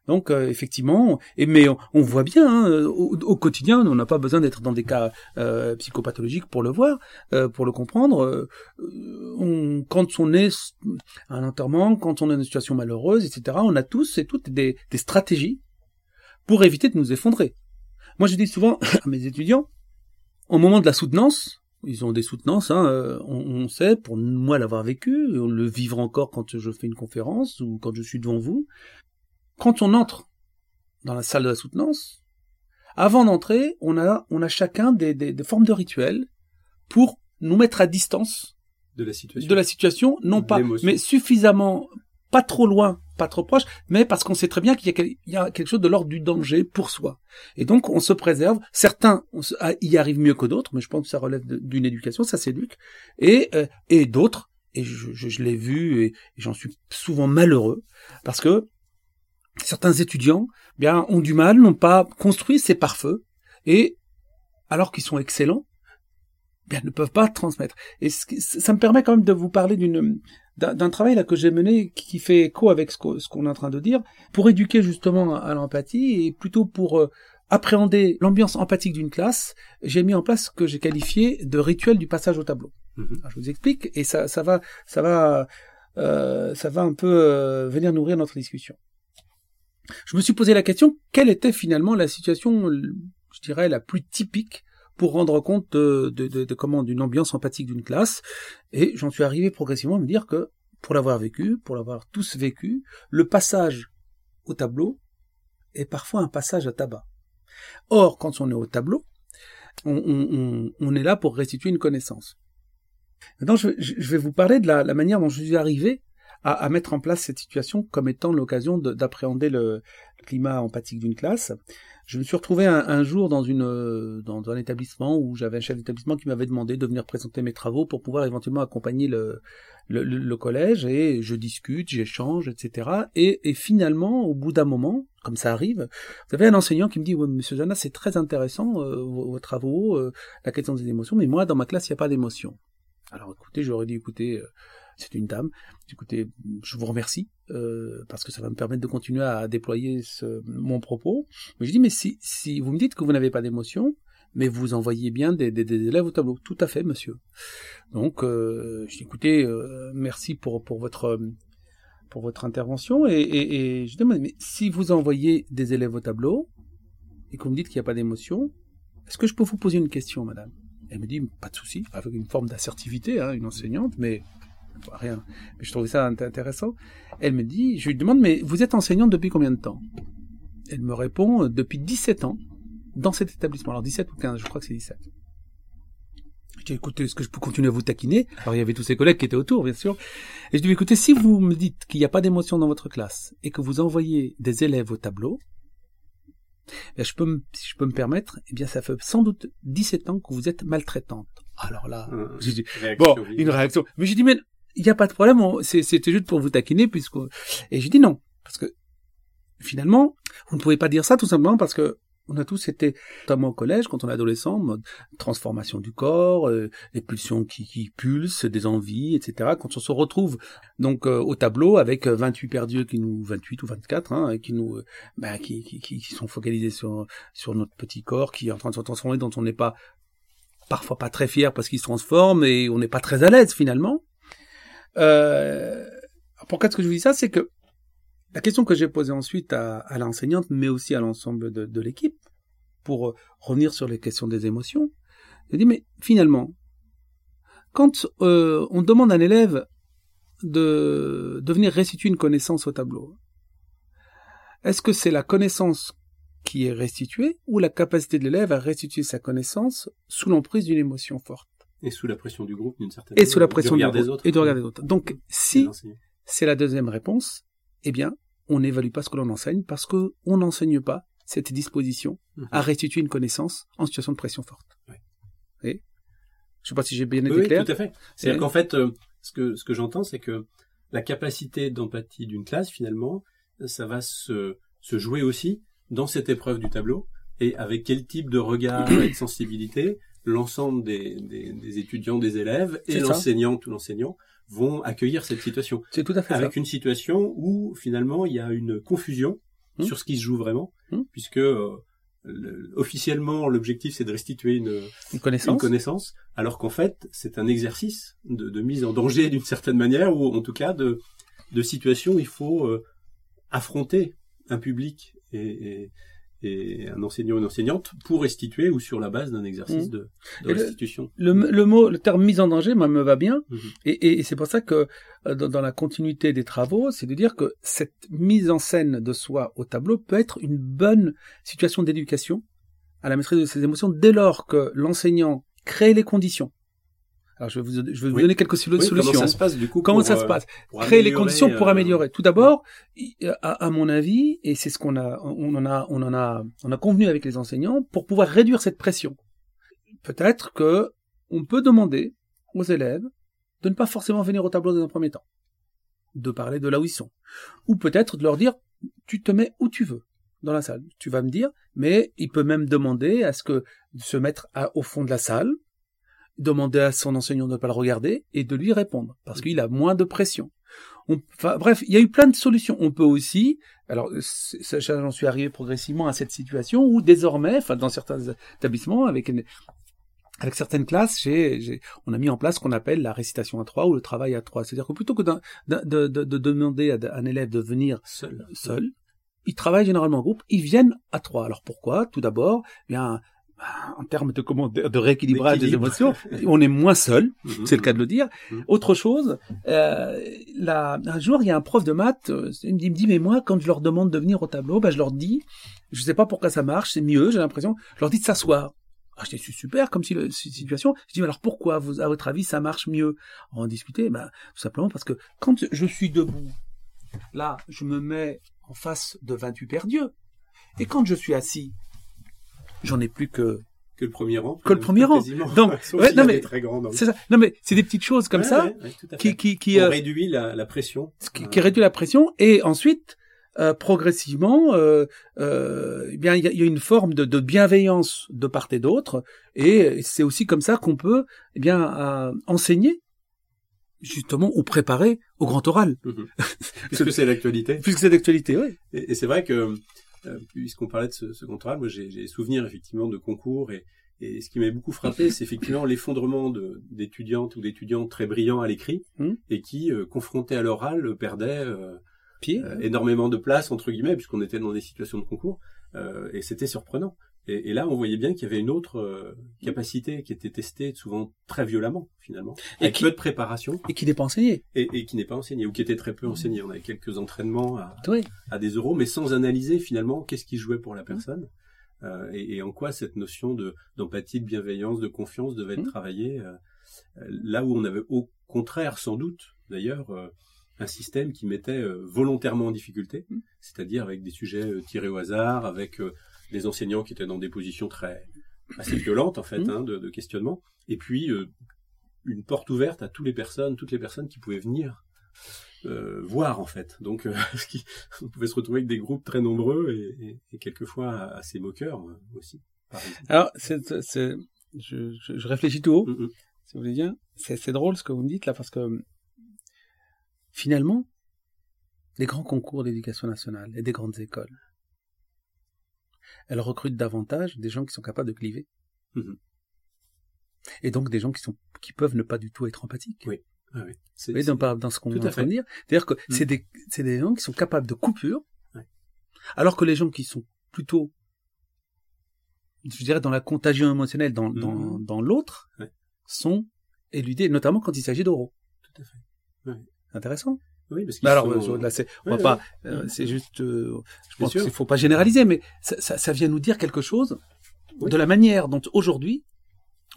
Donc euh, effectivement, et, mais on, voit bien hein, au, quotidien, on n'a pas besoin d'être dans des cas euh, psychopathologiques pour le voir, euh, pour le comprendre. Quand on est à un enterrement, quand on est dans une situation malheureuse, etc., on a tous et toutes des, des stratégies pour éviter de nous effondrer. Moi, je dis souvent à mes étudiants, au moment de la soutenance, ils ont des soutenances, hein, euh, on, on, sait, pour moi l'avoir vécu, le vivra encore quand je fais une conférence ou quand je suis devant vous. Quand on entre dans la salle de la soutenance, avant d'entrer, on a, on a chacun des, des, des, formes de rituels pour nous mettre à distance de la situation, de la situation non pas, mais suffisamment, pas trop loin, pas trop proche, mais parce qu'on sait très bien qu'il y, y, a quelque chose de l'ordre du danger pour soi. Et donc, on se préserve. Certains ah, y arrivent mieux que d'autres, mais je pense que ça relève d'une éducation, ça s'éduque. Et, euh, et d'autres, et je, je, je l'ai vu, et, et j'en suis souvent malheureux, parce que certains étudiants bien ont du mal, n'ont pas construit ces pare-feux et alors qu'ils sont excellents, bien ne peuvent pas transmettre. Et ça me permet quand même de vous parler d'une d'un travail là que j'ai mené qui fait écho avec ce qu'on est en train de dire pour éduquer justement à l'empathie et plutôt pour euh, appréhender l'ambiance empathique d'une classe, j'ai mis en place ce que j'ai qualifié de rituel du passage au tableau. Mhm. Alors, je vous explique et ça ça va ça va euh, ça va un peu euh, venir nourrir notre discussion je me suis posé la question, quelle était finalement la situation, je dirais, la plus typique pour rendre compte de, de, comment d'une ambiance empathique d'une classe, et j'en suis arrivé progressivement à me dire que, pour l'avoir vécu, pour l'avoir tous vécu, le passage au tableau est parfois un passage à tabac. Or, quand on est au tableau, on, est là pour restituer une connaissance. Maintenant, je, vais vous parler de la manière dont je suis arrivé à, à, mettre en place cette situation comme étant l'occasion d'appréhender le, le, climat empathique d'une classe. Je me suis retrouvé un, un jour dans, une, dans un établissement où j'avais un chef d'établissement qui m'avait demandé de venir présenter mes travaux pour pouvoir éventuellement accompagner le, le, le collège et je discute, j'échange, etc. Et, et, finalement, au bout d'un moment, comme ça arrive, vous avez un enseignant qui me dit, ouais, Monsieur Jana, c'est très intéressant euh, vos, vos, travaux, euh, la question des émotions, mais moi, dans ma classe, il n'y a pas d'émotion. Alors écoutez, j'aurais dit, écoutez, euh, c'est une dame. Écoutez, je vous remercie euh, parce que ça va me permettre de continuer à déployer mon propos. Mais je dis, mais si, vous me dites que vous n'avez pas d'émotion, mais vous envoyez bien des, élèves au tableau. Tout à fait, monsieur. Donc, euh, je dis, écoutez, euh, merci pour, votre intervention. Et je demande, mais si vous envoyez des élèves au tableau et que vous me dites qu'il n'y a pas d'émotion, est-ce que je peux vous poser une question, madame? Elle me dit, pas de souci, avec une forme d'assertivité, hein, une enseignante, mais rien. Mais je trouvais ça intéressant. Elle me dit, je lui demande, mais vous êtes enseignante depuis combien de temps? Elle me répond, depuis 17 ans, dans cet établissement. Alors 17 ou 15, je crois que c'est 17. Je dis, écoutez, est-ce que je peux continuer à vous taquiner? Alors il y avait tous ses collègues qui étaient autour, bien sûr. Et je dis, écoutez, si vous me dites qu'il n'y a pas d'émotion dans votre classe et que vous envoyez des élèves au tableau, je peux me, si je peux me permettre, eh bien, ça fait sans doute 17 ans que vous êtes maltraitante. Alors là, Mmh. j'ai dit, bon, une réaction. Mais j'ai dit, mais il n'y a pas de problème, c'était juste pour vous taquiner, puisque... Et j'ai dit non, parce que finalement, vous ne pouvez pas dire ça tout simplement parce que on a tous été, notamment au collège, quand on est adolescent, mode transformation du corps, euh, les pulsions qui, qui pulsent, des envies, etc. Quand on se retrouve donc euh, au tableau avec euh, 28 perdus qui nous, 28 ou 24, hein, qui nous, euh, bah, qui, qui, qui sont focalisés sur sur notre petit corps, qui est en train de se transformer, dont on n'est pas parfois pas très fier parce qu'il se transforme et on n'est pas très à l'aise finalement. Euh, pourquoi est-ce que je vous dis ça? C'est que la question que j'ai posée ensuite à, l'enseignante, mais aussi à l'ensemble de, l'équipe, pour euh, revenir sur les questions des émotions, j'ai dit, mais finalement, quand euh, on demande à un élève de venir restituer une connaissance au tableau, est-ce que c'est la connaissance qui est restituée ou la capacité de l'élève à restituer sa connaissance sous l'emprise d'une émotion forte? Et sous la pression du groupe, d'une certaine et sous la du pression regard du des autres. et du regard des autres. Donc, si c'est la deuxième réponse, eh bien, on n'évalue pas ce que l'on enseigne parce que on n'enseigne pas cette disposition Mhm. à restituer une connaissance en situation de pression forte. Et je sais pas si j'ai bien été Oui, oui, clair. tout à fait. C'est-à-dire qu'en fait, euh, ce que, ce que j'entends, c'est que la capacité d'empathie d'une classe, finalement, ça va se, se jouer aussi dans cette épreuve du tableau et avec quel type de regard et de sensibilité l'ensemble des, des, des étudiants, des élèves et l'enseignant, tout l'enseignant vont accueillir cette situation. C'est tout à fait Avec ça. une situation où finalement il y a une confusion Hmm. sur ce qui se joue vraiment, Hmm. puisque euh, le- officiellement l'objectif c'est de restituer une, Une une connaissance. connaissance, alors qu'en fait, c'est un exercice de, de mise en danger d'une certaine manière, ou en tout cas de, de situation où il faut euh, affronter un public et, et, et un enseignant ou une enseignante pour restituer ou sur la base d'un exercice Mhm. de, de Et le- restitution. Le, le mot, le terme mise en danger, moi, me va bien. Mhm. Et, et- et c'est pour ça que euh, dans, dans la continuité des travaux, c'est de dire que cette mise en scène de soi au tableau peut être une bonne situation d'éducation à la maîtrise de ses émotions dès lors que l'enseignant crée les conditions. Alors je vais vous, je vais vous Oui. donner quelques Oui, solutions. comment ça se passe du coup Comment pour, ça se euh, passe Créer les conditions pour euh, améliorer. Tout d'abord, à, à mon avis, et c'est ce qu'on a, on en a, on en a, on a convenu avec les enseignants pour pouvoir réduire cette pression. Peut-être que on peut demander aux élèves de ne pas forcément venir au tableau dans un premier temps, de parler de là où ils sont, ou peut-être de leur dire tu te mets où tu veux dans la salle. Tu vas me dire, mais il peut même demander à ce que de se mettre à- au fond de la salle, demander à son enseignant de ne pas le regarder et de lui répondre parce qu'il a moins de pression. On- enfin, bref, il y a eu plein de solutions. On peut aussi, alors j'en suis arrivé progressivement à cette situation où désormais, enfin dans certains établissements, avec une- avec certaines classes, j'ai, j'ai- on a mis en place ce qu'on appelle la récitation à trois ou le travail à trois. C'est-à-dire que plutôt que de, de- de demander à un élève de venir seul. seul. Ils travaillent généralement en groupe. Ils viennent à trois. Alors pourquoi? Tout d'abord, eh bien, en termes de, comment, de, de rééquilibrage des émotions, on est moins seul. Mhm. C'est le cas de le dire. Mhm. Autre chose, euh, là, un jour, il y a un prof de maths, euh, il me dit, mais moi, quand je leur demande de venir au tableau, ben, je leur dis, je sais pas pourquoi ça marche, c'est mieux, j'ai l'impression, je leur dis de s'asseoir. Ah, je dis, c'est super, comme si si- situation. Je dis, mais alors pourquoi, vous, à votre avis, ça marche mieux? On discutait, ben, tout simplement parce que quand je suis debout, là, je me mets en face de 28 pères Dieu. Et quand je suis assis, j'en ai plus que Que le premier rang. Que le premier rang. Donc, ouais, non, a mais- très grands. donc. c'est ça. Non mais c'est des petites choses comme Ouais, ça ouais, qui euh, réduit la, la pression. qui, qui réduit la pression et ensuite euh, progressivement euh, eh bien il y a, il y a une forme de, de bienveillance de part et d'autre et c'est aussi comme ça qu'on peut eh bien enseigner justement ou préparer au grand oral Mhm. Puisque c'est l'actualité. puisque c'est d'actualité oui Et, et c'est vrai que, euh, puisqu'on parlait de ce, ce contrat, moi j'ai souvenir effectivement de concours et, et ce qui m'a beaucoup frappé, c'est effectivement l'effondrement d'étudiantes ou d'étudiants très brillants à l'écrit Mhm. et qui, euh, confrontés à l'oral, perdaient euh, pied euh, énormément de place entre guillemets puisqu'on était dans des situations de concours et c'était surprenant. Et, et là, on voyait bien qu'il y avait une autre euh, capacité qui était testée souvent très violemment finalement, Et avec qui- peu de préparation. Et qui n'est pas enseigné et, et qui n'est pas enseignée ou qui était très peu enseignée. On avait quelques entraînements à, oui. à des euros, mais sans analyser finalement qu'est-ce qui jouait pour la personne. Euh, et, et en quoi cette notion de d'empathie, de bienveillance, de confiance devait être travaillée. euh, là où on avait au contraire, sans doute, d'ailleurs, un système qui mettait volontairement en difficulté, c'est-à-dire avec des sujets tirés au hasard, avec des enseignants qui étaient dans des positions très assez violentes en fait Mhm. hein, de, de questionnement, et puis euh, une porte ouverte à toutes les personnes, toutes les personnes qui pouvaient venir euh, voir en fait. Donc, euh, on pouvait se retrouver avec des groupes très nombreux et, et- et quelquefois assez moqueurs euh, aussi. alors je, je, je réfléchis tout haut Mm, mm. si vous voulez bien. C'est, c'est drôle ce que vous me dites là parce que finalement, les grands concours d'éducation nationale et des grandes écoles, elles recrutent davantage des gens qui sont capables de cliver. Mhm. Et donc des gens qui sont qui peuvent ne pas du tout être empathiques. Oui. Ah oui. C'est- Vous voyez, dans, dans ce qu'on est en à train de dire. C'est-à-dire que c'est des c'est des gens qui sont capables de coupure, Ouais. alors que les gens qui sont plutôt je dirais dans la contagion émotionnelle dans, Mhm. dans, dans l'autre Ouais. sont éludés, notamment quand il s'agit d'euros. Tout à fait. Ouais. Intéressant. Oui, parce alors, euh, là, c'est, on va pas, euh, c'est juste, euh, je pense qu'il faut pas généraliser, mais ça, ça, ça vient nous dire quelque chose Oui. de la manière dont aujourd'hui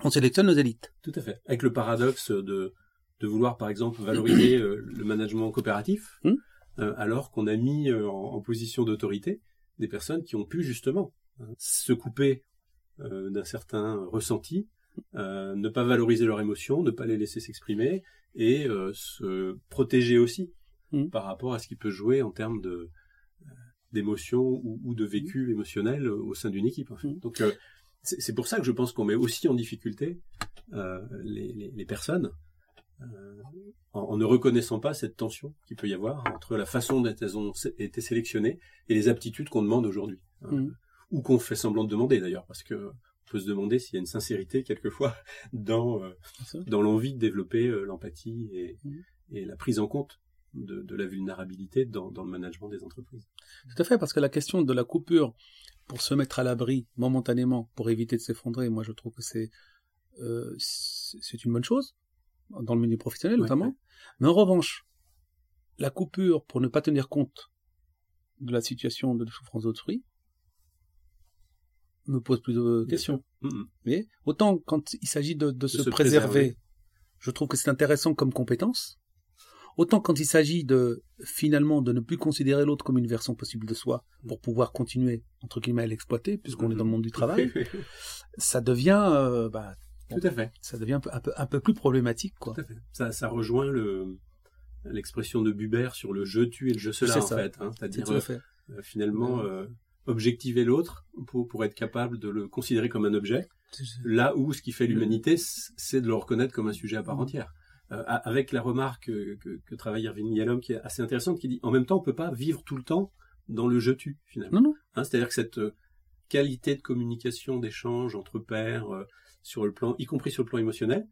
on sélectionne nos élites. Tout à fait. Avec le paradoxe de, de vouloir, par exemple, valoriser euh, le management coopératif, Mm. euh, alors qu'on a mis en, en position d'autorité des personnes qui ont pu justement hein, se couper d'un certain ressenti, ne pas valoriser leurs émotions, ne pas les laisser s'exprimer et se protéger aussi Mm. par rapport à ce qui peut jouer en termes de euh, d'émotions ou, ou de vécu émotionnel euh, au sein d'une équipe. En fait. Mm. Donc euh, c'est pour ça que je pense qu'on met aussi en difficulté euh, les, les- les personnes euh, en, en ne reconnaissant pas cette tension qu'il peut y avoir entre la façon dont elles ont été sélectionnées et les aptitudes qu'on demande aujourd'hui. hein. Ou qu'on fait semblant de demander d'ailleurs, parce que on peut se demander s'il y a une sincérité quelquefois dans, euh, l'envie de développer l'empathie et, et la prise en compte de, de la vulnérabilité dans, dans le management des entreprises. Tout à fait, parce que la question de la coupure pour se mettre à l'abri momentanément, pour éviter de s'effondrer, moi je trouve que c'est euh, c'est une bonne chose, dans le milieu professionnel notamment. Mais en revanche, la coupure pour ne pas tenir compte de la situation de souffrance d'autrui me pose plus de questions. Mais autant quand il s'agit de, se, préserver, je trouve que c'est intéressant comme compétence. Autant quand il s'agit de finalement de ne plus considérer l'autre comme une version possible de soi pour pouvoir continuer entre guillemets à l'exploiter puisqu'on est dans le monde du travail, ça devient euh, bah, tout à fait. Ça devient un peu, un peu, plus problématique, quoi. Tout à fait. Ça, ça rejoint le, l'expression de Buber sur le je tue et le je cela, en fait. Hein. C'est-à-dire, euh, finalement, euh, objectiver l'autre pour, pour être capable de le considérer comme un objet. Là où ce qui fait l'humanité, c'est de le reconnaître comme un sujet à part entière. Avec la remarque que, que, travaille Irving Yalom qui est assez intéressante, qui dit en même temps, on peut pas vivre tout le temps dans le je tue, finalement. Non, non. Hein, c'est-à-dire que cette qualité de communication, d'échange entre pairs, sur le plan, y compris sur le plan émotionnel,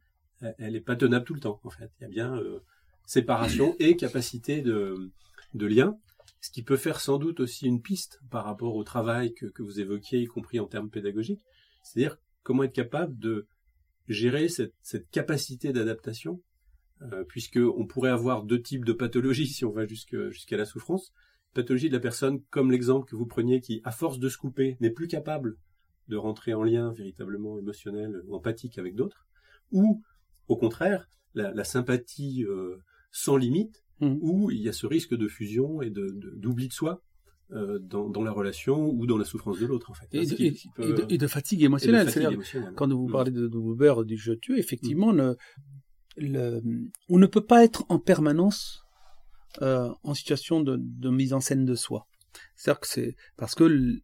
elle n'est pas tenable tout le temps, en fait. Il y a bien euh, séparation et capacité de, de lien, ce qui peut faire sans doute aussi une piste par rapport au travail que, que vous évoquiez, y compris en termes pédagogiques. C'est-à-dire comment être capable de gérer cette, cette capacité d'adaptation, euh, puisque on pourrait avoir deux types de pathologies si on va jusqu'à la souffrance. Pathologie de la personne, comme l'exemple que vous preniez, qui, à force de se couper, n'est plus capable de rentrer en lien véritablement émotionnel ou empathique avec d'autres, ou au contraire la, sympathie euh, sans limite, mmh. où il y a ce risque de fusion et de d'oubli de, soi euh, dans, la relation ou dans la souffrance de l'autre en fait. Et, de, fatigue émotionnelle. Quand vous mmh. parlez de, de Uber, du je tue, effectivement, mmh. le, on ne peut pas être en permanence euh, en situation de, de mise en scène de soi. C'est-à-dire que c'est parce que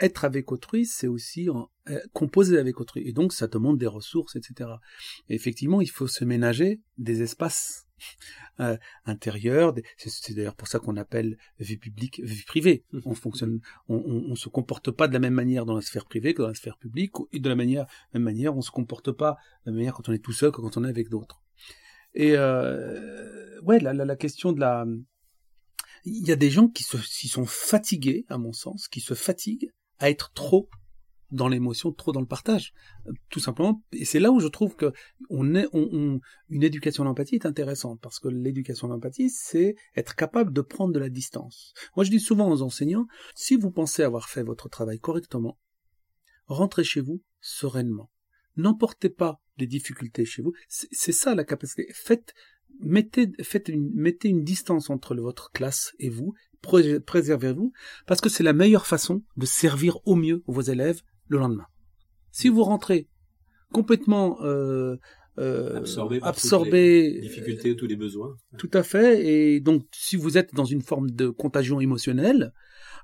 être avec autrui, c'est aussi en, euh, composer avec autrui. Et donc, ça demande des ressources, etc. Et effectivement, il faut se ménager des espaces euh, intérieurs. C'est d'ailleurs pour ça qu'on appelle vie publique, vie privée. Mmh. On fonctionne, on, on, se comporte pas de la même manière dans la sphère privée que dans la sphère publique, et de la manière, même manière, on se comporte pas de la même manière quand on est tout seul que quand on est avec d'autres. Et euh, ouais, la, la, la question de la, il y a des gens qui se, qui sont fatigués, à mon sens, qui se fatiguent à être trop dans l'émotion, trop dans le partage, tout simplement. Et c'est là où je trouve que on est, on, une éducation à l'empathie est intéressante parce que l'éducation à l'empathie, c'est être capable de prendre de la distance. Moi, je dis souvent aux enseignants, si vous pensez avoir fait votre travail correctement, rentrez chez vous sereinement. N'emportez pas des difficultés chez vous. C'est ça la capacité. Faites, mettez, faites une, mettez une distance entre votre classe et vous préservez-vous, parce que c'est la meilleure façon de servir au mieux vos élèves le lendemain. Si vous rentrez complètement euh, euh, absorbé, par absorbé les difficultés, tous les besoins. Tout à fait. Et donc, si vous êtes dans une forme de contagion émotionnelle,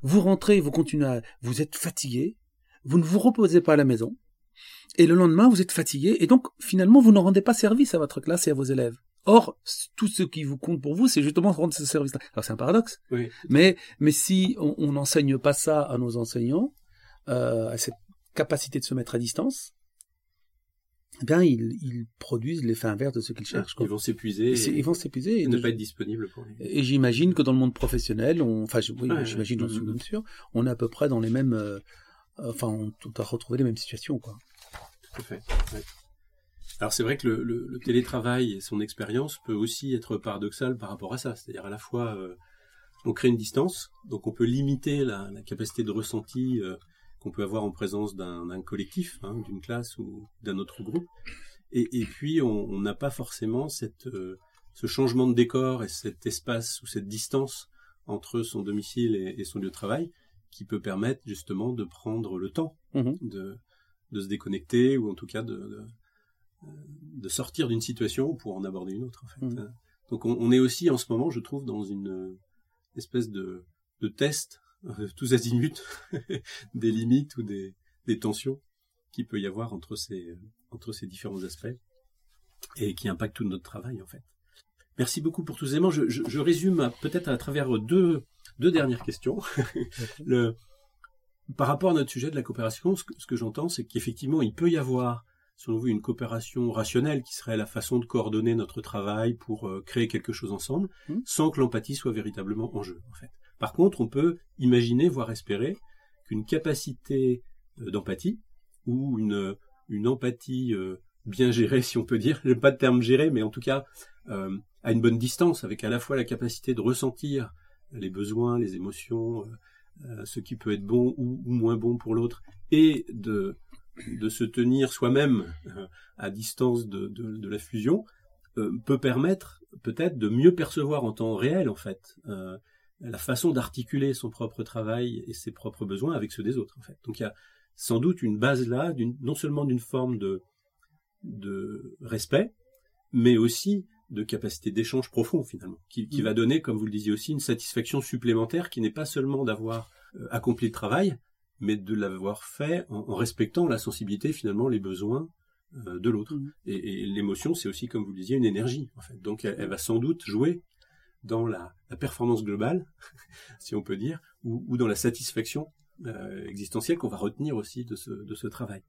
vous rentrez, vous continuez, à, vous êtes fatigué, vous ne vous reposez pas à la maison, et le lendemain, vous êtes fatigué, et donc finalement, vous ne rendez pas service à votre classe et à vos élèves. Or, tout ce qui vous compte pour vous, c'est justement rendre ce service-là. Alors c'est un paradoxe. Oui. Mais, mais si on n'enseigne pas ça à nos enseignants, euh, à cette capacité de se mettre à distance, eh bien, ils, ils produisent l'effet inverse de ce qu'ils cherchent. Ils vont s'épuiser. Ils vont s'épuiser. Et, ne pas être disponibles pour les... Et j'imagine que dans le monde professionnel, on, enfin, oui, j'imagine, j'en suis même sûr, on est à peu près dans les mêmes, euh, enfin, on, on a retrouvé les mêmes situations, quoi. Tout à fait. Ouais. Alors c'est vrai que le, le, télétravail et son expérience peut aussi être paradoxal par rapport à ça. C'est-à-dire à la fois euh, on crée une distance, donc on peut limiter la, la capacité de ressenti euh, qu'on peut avoir en présence d'un collectif, hein, d'une classe ou d'un autre groupe. Et, et puis on n'a pas forcément cette, euh, ce changement de décor et cet espace ou cette distance entre son domicile et, et, son lieu de travail qui peut permettre justement de prendre le temps mmh de, de se déconnecter ou en tout cas de, de de sortir d'une situation pour en aborder une autre. En fait. Mmh. Donc on, est aussi en ce moment, je trouve, dans une espèce de, de test euh, tous azimuts des limites ou des, des tensions qu'il peut y avoir entre ces, entre ces différents aspects et qui impactent tout notre travail en fait. Merci beaucoup pour tous ces éléments. Je, je, je résume peut-être à travers deux, deux dernières questions. Le, par rapport à notre sujet de la coopération, ce que, ce que j'entends, c'est qu'effectivement, il peut y avoir selon vous, une coopération rationnelle qui serait la façon de coordonner notre travail pour euh, créer quelque chose ensemble, mmh. sans que l'empathie soit véritablement en jeu, en fait. Par contre, on peut imaginer, voire espérer, qu'une capacité euh, d'empathie ou une, empathie euh, bien gérée, si on peut dire, j'aime pas de terme géré, mais en tout cas euh, à une bonne distance, avec à la fois la capacité de ressentir les besoins, les émotions, ce qui peut être bon ou, moins bon pour l'autre, et de, se tenir soi-même à distance de la fusion, peut permettre peut-être de mieux percevoir en temps réel, en fait, la façon d'articuler son propre travail et ses propres besoins avec ceux des autres, en fait. Donc il y a sans doute une base là, non seulement d'une forme de, de respect, mais aussi de capacité d'échange profond finalement, qui, qui, mm. va donner, comme vous le disiez aussi, une satisfaction supplémentaire qui n'est pas seulement d'avoir euh, accompli le travail, mais de l'avoir fait en, en, respectant la sensibilité finalement, les besoins euh, de l'autre. Mm. Et, et l'émotion, c'est aussi, comme vous le disiez, une énergie en fait. Donc elle, elle va sans doute jouer dans la, performance globale, si on peut dire, ou, dans la satisfaction euh, existentielle qu'on va retenir aussi de ce, travail.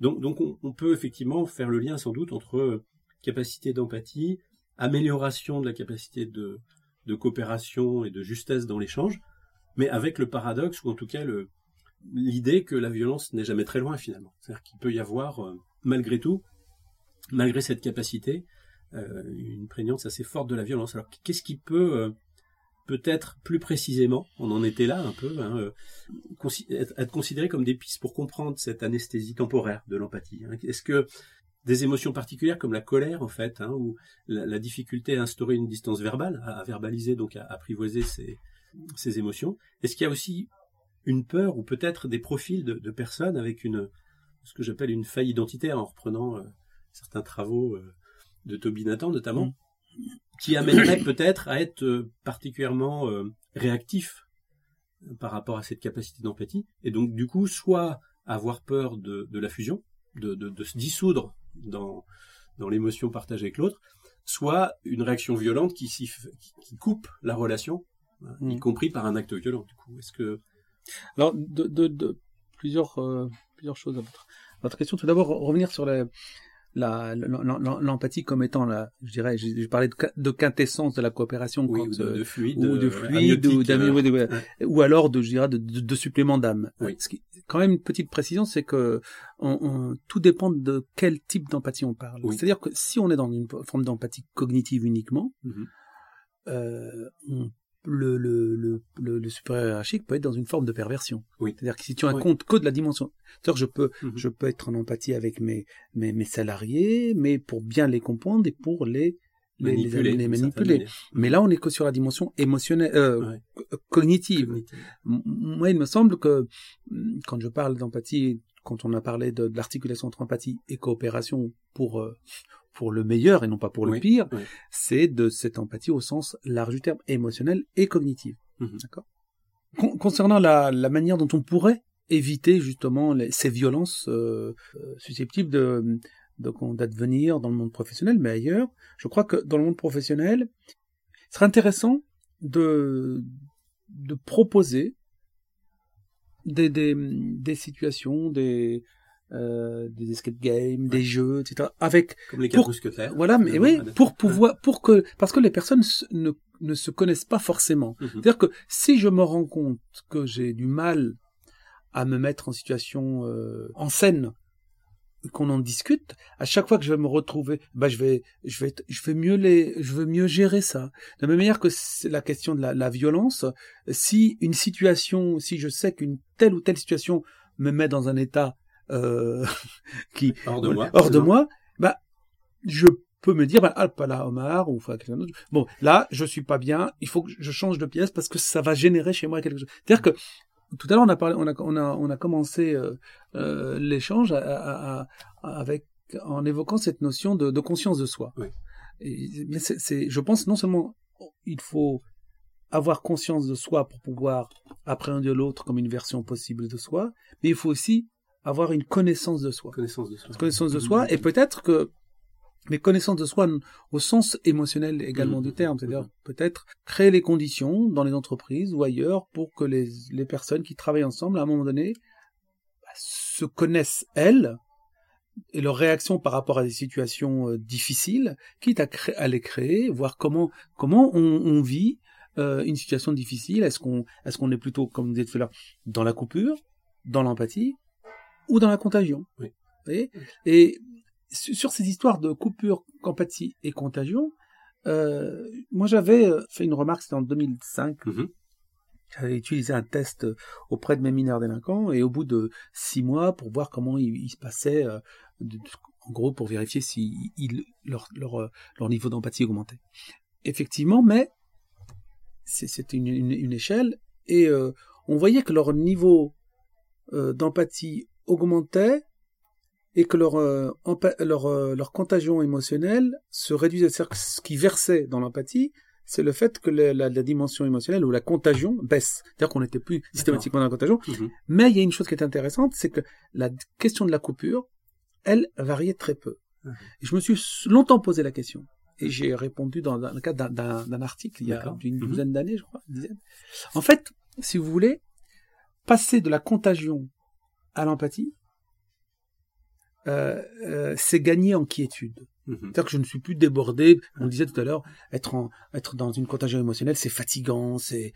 Donc, on, peut effectivement faire le lien sans doute entre euh, capacité d'empathie, amélioration de la capacité de, coopération et de justesse dans l'échange, mais avec le paradoxe ou en tout cas l'idée que la violence n'est jamais très loin finalement. C'est-à-dire qu'il peut y avoir, euh, malgré tout, malgré cette capacité, une prégnance assez forte de la violence. Alors qu'est-ce qui peut peut-être plus précisément, on en était là un peu, hein, euh, être, considéré comme des pistes pour comprendre cette anesthésie temporaire de l'empathie. Hein? Est-ce que des émotions particulières comme la colère en fait, hein, ou la, difficulté à instaurer une distance verbale, à, verbaliser donc à, apprivoiser ces, émotions, est-ce qu'il y a aussi une peur ou peut-être des profils de, personnes avec une ce que j'appelle une faille identitaire en reprenant euh, certains travaux euh, de Toby Nathan notamment, mmh qui amènerait peut-être à être euh, particulièrement euh, réactif euh, par rapport à cette capacité d'empathie, et donc du coup soit avoir peur de, de la fusion, de, de, de, se dissoudre dans, dans l'émotion partagée avec l'autre, soit une réaction violente qui, qui coupe la relation, y mm. compris par un acte violent. Du coup, est-ce que alors de, plusieurs plusieurs choses à votre, votre question. Tout d'abord revenir sur les l'empathie comme étant la, je dirais, je, parlais de, quintessence de la coopération oui, ou de, de, fluide, ou de fluide, ou, euh, ou alors de, je dirais, de, de, supplément d'âme. Oui. Ce qui, quand même une petite précision, c'est que on, on, tout dépend de quel type d'empathie on parle. C'est-à-dire que si on est dans une forme d'empathie cognitive uniquement, mm-hmm. euh, on le, le, le, le, supérieur hiérarchique peut être dans une forme de perversion. Oui. C'est-à-dire que si tu as un compte que de la dimension, c'est-à-dire je peux, mhm. je peux être en empathie avec mes, mes, mes salariés, mais pour bien les comprendre et pour les, manipuler. Les, manipuler. Mais là, on est que sur la dimension émotionnelle, euh, cognitive. Moi, il me semble que mm, quand je parle d'empathie, quand on a parlé de, de l'articulation entre empathie et coopération pour euh, pour le meilleur et non pas pour le pire, c'est de cette empathie au sens large du terme, émotionnel et cognitive. Mhm. D'accord? Concernant la, la, manière dont on pourrait éviter justement les, ces violences euh, euh susceptibles de d'advenir dans le monde professionnel, mais ailleurs, je crois que dans le monde professionnel, il serait intéressant de, de proposer des, des, des situations, des, euh, des escape games, des jeux, etc. Avec comme les pour, Voilà, mais oui, pour pouvoir, pour que, parce que les personnes ne, ne se connaissent pas forcément. Mhm. C'est-à-dire que si je me rends compte que j'ai du mal à me mettre en situation euh, en scène, qu'on en discute, à chaque fois que je vais me retrouver, bah je vais, je vais, je vais mieux les, je veux mieux gérer ça. De la même manière que c'est la question de la, la violence, si une situation, si je sais qu'une telle ou telle situation me met dans un état euh, qui hors de moi, hors de moi, bah je peux me dire bah, ah pas là Omar ou enfin quelqu'un d'autre. Bon là je suis pas bien, il faut que je change de pièce parce que ça va générer chez moi quelque chose. C'est-à-dire que tout à l'heure on a parlé, on a on a on a commencé euh, euh, l'échange avec en évoquant cette notion de, de conscience de soi. Oui. Et, mais c'est, je pense non seulement il faut avoir conscience de soi pour pouvoir appréhender l'autre comme une version possible de soi, mais il faut aussi avoir une connaissance de soi. Connaissance de soi. Connaissance de soi, et peut-être que mais connaissance de soi au sens émotionnel également du mmh. terme, c'est-à-dire mmh. peut-être créer les conditions dans les entreprises ou ailleurs pour que les, les personnes qui travaillent ensemble, à un moment donné, bah, se connaissent elles et leur réaction par rapport à des situations euh, difficiles, quitte à, créer, à les créer, voir comment comment on, on vit euh, une situation difficile. Est-ce qu'on est-ce qu'on est plutôt, comme vous dites tout à l'heure, dans la coupure dans l'empathie ou dans la contagion. Oui. Vous voyez? Et su- sur ces histoires de coupure, empathie et contagion, euh, moi j'avais euh, fait une remarque, c'était en 2005, Mhm. j'avais utilisé un test euh, auprès de mes mineurs délinquants et au bout de six mois pour voir comment il, il se euh, de- de- en gros pour vérifier si leur, leur, leur niveau d'empathie augmentait. Effectivement, mais c'était une, une, une échelle et euh, on voyait que leur niveau d'empathie augmentait et que leur, euh, leur, euh, leur contagion émotionnelle se réduisait. Ce qui versait dans l'empathie, c'est le fait que la, la- la dimension émotionnelle ou la contagion baisse. C'est-à-dire qu'on n'était plus systématiquement dans la contagion. Mhm. Mais il y a une chose qui est intéressante, c'est que la question de la coupure, elle, variait très peu. Mhm. Et je me suis longtemps posé la question. Et j'ai répondu dans, dans le cadre d'un- article il y a une Mhm. douzaine d'années, je crois, une dizaine. En fait, si vous voulez, passer de la contagion à l'empathie, euh, euh, c'est gagner en quiétude. Mhm. C'est-à-dire que je ne suis plus débordé. On disait tout à l'heure, être en, être dans une contagion émotionnelle, c'est fatigant, c'est,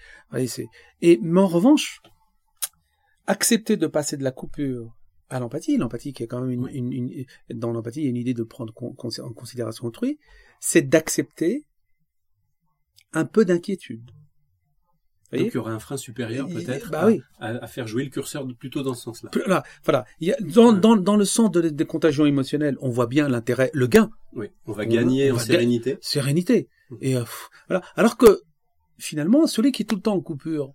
et, mais en revanche, accepter de passer de la coupure à l'empathie, l'empathie qui est quand même une, Oui. une- une- dans l'empathie, il y a une idée de prendre con- con- en considération autrui, c'est d'accepter un peu d'inquiétude. Donc il y aurait un frein supérieur peut-être bah à, oui. à- à faire jouer le curseur plutôt dans ce sens-là. Voilà, voilà. Il y a, dans, dans, dans le sens de, des contagions émotionnelles, on voit bien l'intérêt, le gain, Oui, on va On- gagner on en va sérénité. sérénité. Mhm. Et euh, pff, voilà. Alors que finalement, celui qui est tout le temps en coupure,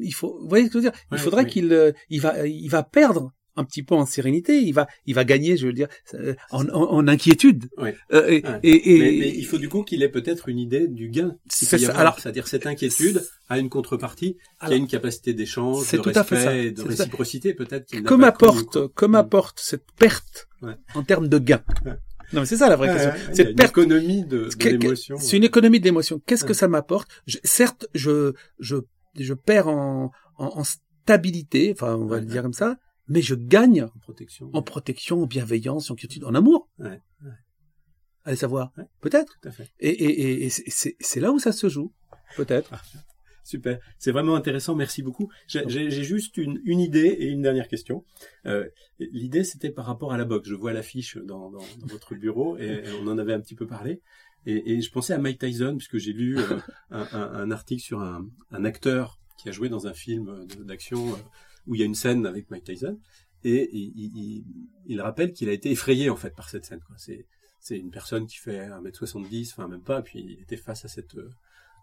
il faut, vous voyez ce que je veux dire? Il faudrait oui. qu'il, euh, il va, il va perdre un petit peu en sérénité. Il va, il va gagner, je veux dire, euh, en, en, en inquiétude. Ouais. Euh, et, Ouais. et, et- Mais, mais il faut du coup qu'il ait peut-être une idée du gain. C'est ça. Alors- c'est-à-dire cette inquiétude a une contrepartie qui a une capacité d'échange, c'est de tout à fait ça. respect, de C'est réciprocité peut-être. n'a comme connu, apporte, quoi. comme Mm. apporte cette perte Ouais. en termes de gain. Ouais. Non, mais c'est ça la vraie question. Cette une perte économie de, l'émotion. C'est une économie de l'émotion. Qu'est-ce que ça m'apporte? Certes, je, je, je perds en, en, en stabilité, enfin, on va le dire comme ça, mais je gagne en protection. en protection, en bienveillance, en quiétude, en amour. Ouais, ouais. Allez savoir. Ouais. Peut-être. Tout à fait. Et, et, et, et c'est- là où ça se joue. Peut-être. Super, c'est vraiment intéressant, merci beaucoup. J'ai juste une, une idée et une dernière question. Euh, L'idée, c'était par rapport à la boxe. Je vois l'affiche dans, dans, dans votre bureau et on en avait un petit peu parlé. Et, je pensais à Mike Tyson, puisque j'ai lu euh, un, un- un article sur un, un acteur qui a joué dans un film d'action euh, où il y a une scène avec Mike Tyson. Et il, il- il- rappelle qu'il a été effrayé en fait par cette scène. C'est c'est une personne qui fait 1m70, enfin même pas, puis il était face à cette, euh,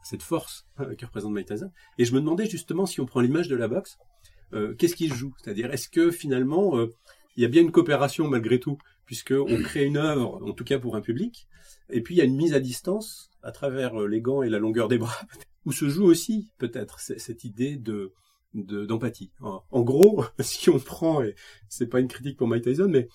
à cette force euh, que représente Mike Tyson. Et je me demandais justement si on prend l'image de la boxe, euh, qu'est-ce qu'il joue? C'est-à-dire, est-ce que finalement, euh, il y a bien une coopération malgré tout, puisque on crée une œuvre, en tout cas pour un public, et puis il y a une mise à distance à travers les gants et la longueur des bras, où se joue aussi peut-être cette idée de- d'empathie. en, en gros, si on prend, et c'est pas une critique pour Mike Tyson, mais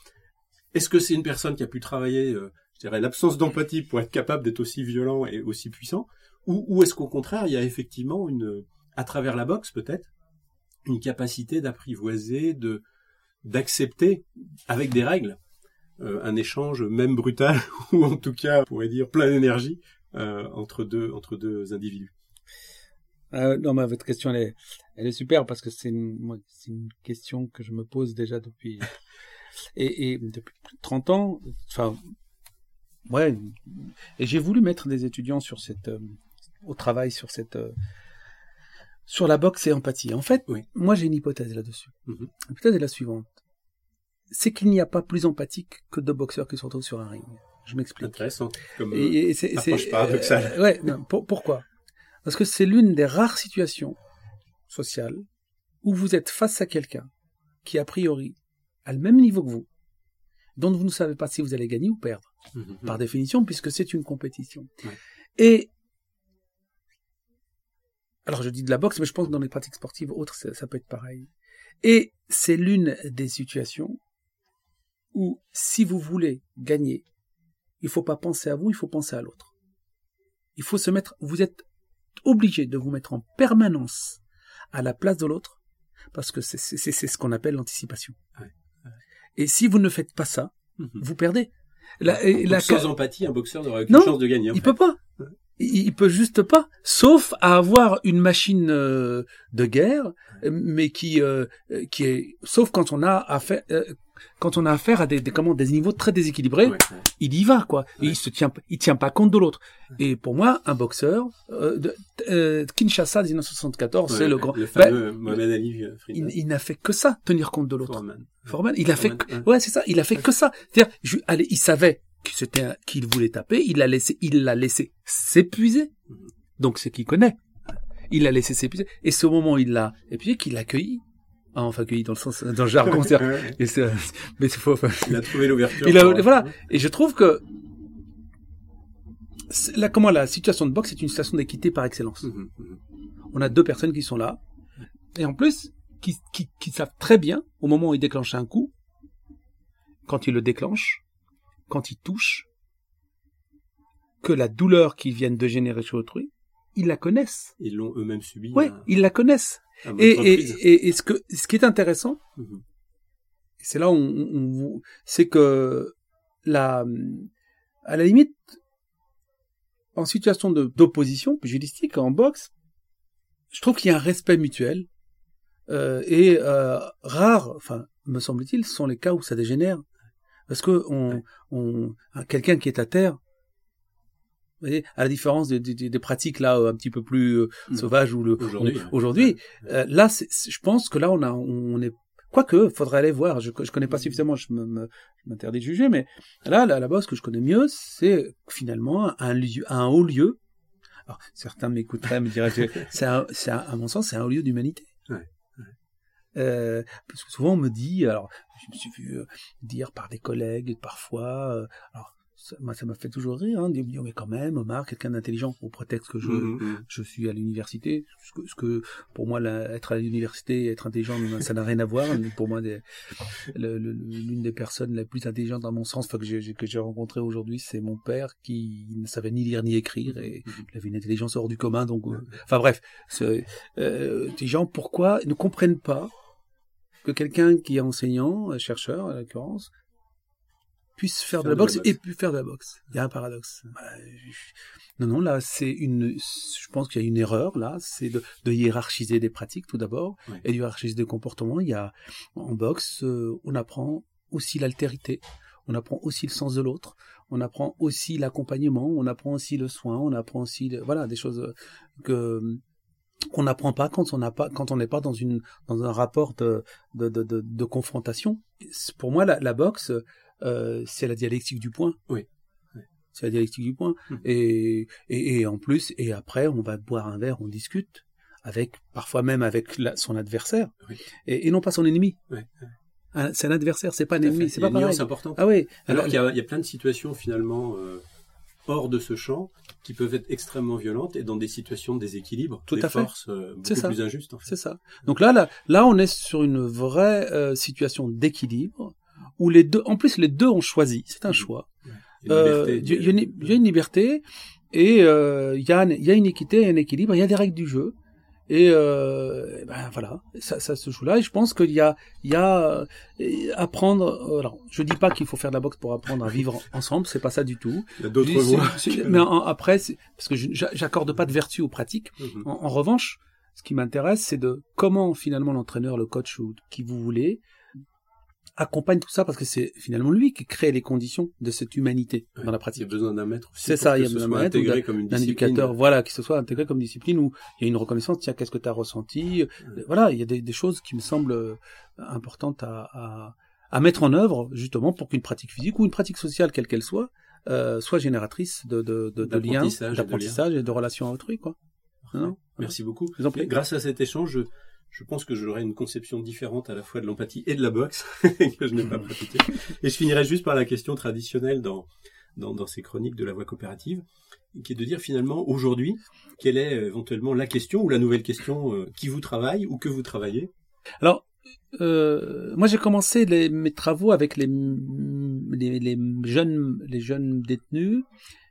est-ce que c'est une personne qui a pu travailler, euh, je dirais, l'absence d'empathie pour être capable d'être aussi violent et aussi puissant, ou, ou est-ce qu'au contraire, il y a effectivement une, à travers la boxe peut-être, une capacité d'apprivoiser, de d'accepter avec des règles euh, un échange même brutal ou en tout cas, on pourrait dire plein d'énergie euh, entre deux entre deux individus? Euh, non, mais votre question, elle est, elle est super parce que c'est une, question que je me pose déjà depuis, et, et depuis plus de 30 ans. Enfin, ouais. Et j'ai voulu mettre des étudiants sur cette, euh, au travail sur cette, euh, sur la boxe et empathie. En fait, Oui. moi, j'ai une hypothèse là-dessus. Mhm. L'hypothèse est la suivante. C'est qu'il n'y a pas plus empathique que deux boxeurs qui se retrouvent sur un ring. Je m'explique. Intéressant. Comme, Et, et c'est, euh, ouais, non, pour- pourquoi? Parce que c'est l'une des rares situations sociales où vous êtes face à quelqu'un qui, a priori, a le même niveau que vous, dont vous ne savez pas si vous allez gagner ou perdre, mhm. par définition, puisque c'est une compétition. Ouais. Et alors je dis de la boxe, mais je pense que dans les pratiques sportives autres, ça, ça peut être pareil. Et c'est l'une des situations où, si vous voulez gagner, il faut pas penser à vous, il faut penser à l'autre. Il faut se mettre, vous êtes obligé de vous mettre en permanence à la place de l'autre, parce que c'est ce qu'on appelle l'anticipation. Ouais, Et si vous ne faites pas ça, Mhm. vous perdez. La, et la- sans empathie, un boxeur n'aurait aucune Non, chance de gagner. il peut pas. il, il peut juste pas, sauf à avoir une machine euh, de guerre, mais qui euh, qui est, sauf quand on a affaire, euh, quand on a affaire à des, des comment des niveaux très déséquilibrés, Ouais, ouais. il y va quoi. Et il se tient, il tient pas compte de l'autre. Et pour moi, un boxeur, euh, de, euh, Kinshasa 1974, c'est le grand. Le Ben, fameux Mohamed Ali euh, il, il n'a fait que ça, tenir compte de l'autre. Foreman. Foreman, il a fait, que- ouais. c'est ça, il a fait que ça. C'est-à-dire, je- allez, il savait que c'était qu'il voulait taper, il l'a laissé, il l'a laissé s'épuiser. Mhm. Donc c'est qu'il connaît. Il l'a laissé s'épuiser. Et ce moment, il l'a épuisé, qu'il l'a accueilli. Ah, enfin, accueilli dans le sens, dans le jargon, et mais c'est faux. enfin, Il a trouvé l'ouverture. il a- pour- voilà. Et je trouve que, là, comment la situation de boxe est une situation d'équité par excellence. Mhm, mhm. On a deux personnes qui sont là, et en plus, qui, qui, qui savent très bien, au moment où ils déclenchent un coup, quand ils le déclenchent, quand ils touchent, que la douleur qu'ils viennent de générer chez autrui, ils la connaissent. Ils l'ont eux-mêmes subi. Ouais, à- ils la connaissent. Et, et, et, ce, que, ce qui est intéressant, Mhm. c'est là où on, on vous- c'est que la, à la limite, en situation de- d'opposition pugilistique en boxe, je trouve qu'il y a un respect mutuel euh, et euh, rare, enfin me semble-t-il, sont les cas où ça dégénère, parce que on, on, quelqu'un qui est à terre, vous voyez, à la différence des, des, des pratiques là un petit peu plus euh, Mhm. sauvages le Aujourd'hui, aujourd'hui, euh, là, je pense que là, on a, on est, quoique, faudrait aller voir. Je, je connais pas suffisamment, je m'interdis de juger, mais là, la, la base que je connais mieux, c'est finalement un lieu, un haut lieu. Alors, certains m'écouteraient, me diraient, c'est à mon sens, c'est un haut lieu d'humanité. Ouais, Euh, parce que souvent on me dit, alors je me suis vu euh, dire par des collègues parfois, euh, alors ça, moi ça m'a fait toujours rire, hein, de me dire mais quand même Omar, quelqu'un d'intelligent au prétexte que je, Mhm, mhm. je suis à l'université, ce que, ce que pour moi la- être à l'université, être intelligent, ça n'a rien à voir. Pour moi, l'une des personnes les plus intelligentes dans mon sens, enfin, que j'ai que j'ai rencontré aujourd'hui, c'est mon père qui ne savait ni lire ni écrire et il avait une intelligence hors du commun. Donc, euh, enfin bref, euh, des gens pourquoi ne comprennent pas que quelqu'un qui est enseignant, euh, chercheur à l'occurrence, puisse faire, de la boxe et puis faire de la boxe. Il y a un paradoxe. Bah, je- Non, non, là, c'est une. Je pense qu'il y a une erreur là, c'est de, de hiérarchiser des pratiques tout d'abord et de hiérarchiser des comportements. Il y a en boxe, euh, on apprend aussi l'altérité, on apprend aussi le sens de l'autre, on apprend aussi l'accompagnement, on apprend aussi le soin, on apprend aussi le- voilà des choses que qu'on n'apprend pas quand on n'a pas quand on n'est pas dans une dans un rapport de de de, de, confrontation. Pour moi, la, la boxe, euh, c'est la dialectique du point. Oui. Oui. C'est la dialectique du point. Mhm. Et, et et en plus et après, on va boire un verre, on discute avec parfois même avec la- son adversaire Oui. et, et non pas son ennemi. Ouais, Hein, c'est un adversaire, c'est pas un ennemi, fait. c'est pas pareil. nuance importante. Ah oui. Alors qu'il y, y a plein de situations finalement euh, hors de ce champ qui peuvent être extrêmement violentes et dans des situations de déséquilibre, Tout des à fait. forces euh, C'est beaucoup ça. plus injustes en fait. C'est ça. Donc là, là, là, on est sur une vraie euh, situation d'équilibre où les deux, en plus, les deux ont choisi. C'est un Mhm. choix. Il y a une Euh, liberté, Il y, a une- il y a une liberté et euh, il y, a y une équité, un équilibre. Il y a des règles du jeu. Et euh, ben voilà, ça, ça se joue là. Et je pense qu'il y a, il y a apprendre. Alors, je dis pas qu'il faut faire de la boxe pour apprendre à vivre ensemble. C'est pas ça du tout. Il y a d'autres voies. Mais en- après, parce que j'accorde pas de vertu aux pratiques. Mhm. En, en revanche, ce qui m'intéresse, c'est de comment finalement l'entraîneur, le coach ou qui vous voulez, accompagne tout ça parce que c'est finalement lui qui crée les conditions de cette humanité Ouais. dans la Il y a pratique. besoin d'un maître. C'est ça, il y a besoin d'un maître D'un discipline. éducateur, voilà, qui se soit intégré comme discipline où il y a une reconnaissance, tiens, qu'est-ce que tu as ressenti? Ouais. Voilà, il y a des, des choses qui me semblent euh, importantes à, à, à mettre en œuvre justement pour qu'une pratique physique ou une pratique sociale, quelle qu'elle soit, euh, soit génératrice de, de, de, de liens, D'apprentissage et de d'apprentissage et de relations à autrui. Quoi. Non, non? Merci beaucoup. Grâce à cet échange, je, pense que j'aurai une conception différente à la fois de l'empathie et de la boxe que je n'ai pas pratiquée. Et je finirai juste par la question traditionnelle dans, dans, dans ces chroniques de la voie coopérative, qui est de dire finalement aujourd'hui, quelle est euh, éventuellement la question ou la nouvelle question euh, qui vous travaille ou que vous travaillez? Alors, euh, moi j'ai commencé les- mes travaux avec les, les, les jeunes, les jeunes détenus,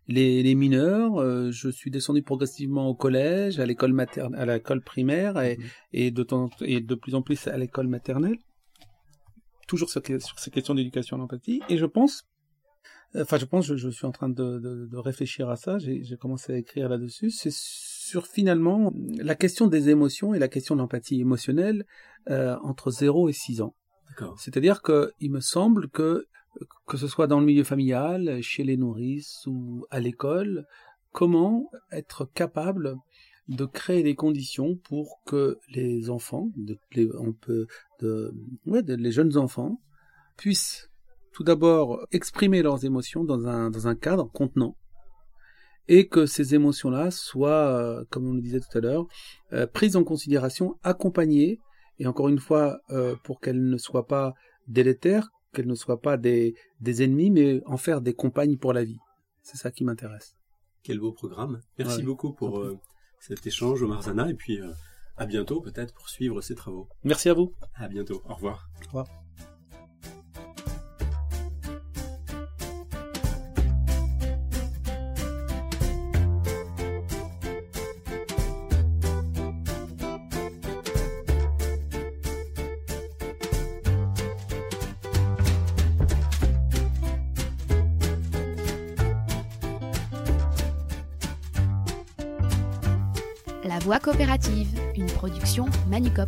les, les mineurs. Euh, je suis descendu progressivement au collège, à l'école maternelle, à l'école primaire et, Mhm. et, de temps, et de plus en plus à l'école maternelle. Toujours sur, sur ces questions d'éducation et d'empathie. Et je pense Enfin, je pense, je, je suis en train de, de, de réfléchir à ça. J'ai commencé à écrire là-dessus. C'est sur finalement la question des émotions et la question de l'empathie émotionnelle euh, entre 0 et 6 ans. C'est-à-dire que il me semble que que ce soit dans le milieu familial, chez les nourrices ou à l'école, comment être capable de créer des conditions pour que les enfants, les, on peut, ouais, les jeunes enfants, puissent tout d'abord exprimer leurs émotions dans un, dans un cadre contenant, et que ces émotions-là soient, euh, comme on le disait tout à l'heure, euh, prises en considération, accompagnées, et encore une fois, euh, pour qu'elles ne soient pas délétères, qu'elles ne soient pas des, des ennemis, mais en faire des compagnes pour la vie. C'est ça qui m'intéresse. Quel beau programme. Merci beaucoup pour cet échange, Omar Zana, et puis à bientôt peut-être pour suivre ces travaux. Merci à vous. À bientôt. Au revoir. Au revoir. Voix coopérative, une production Manucop.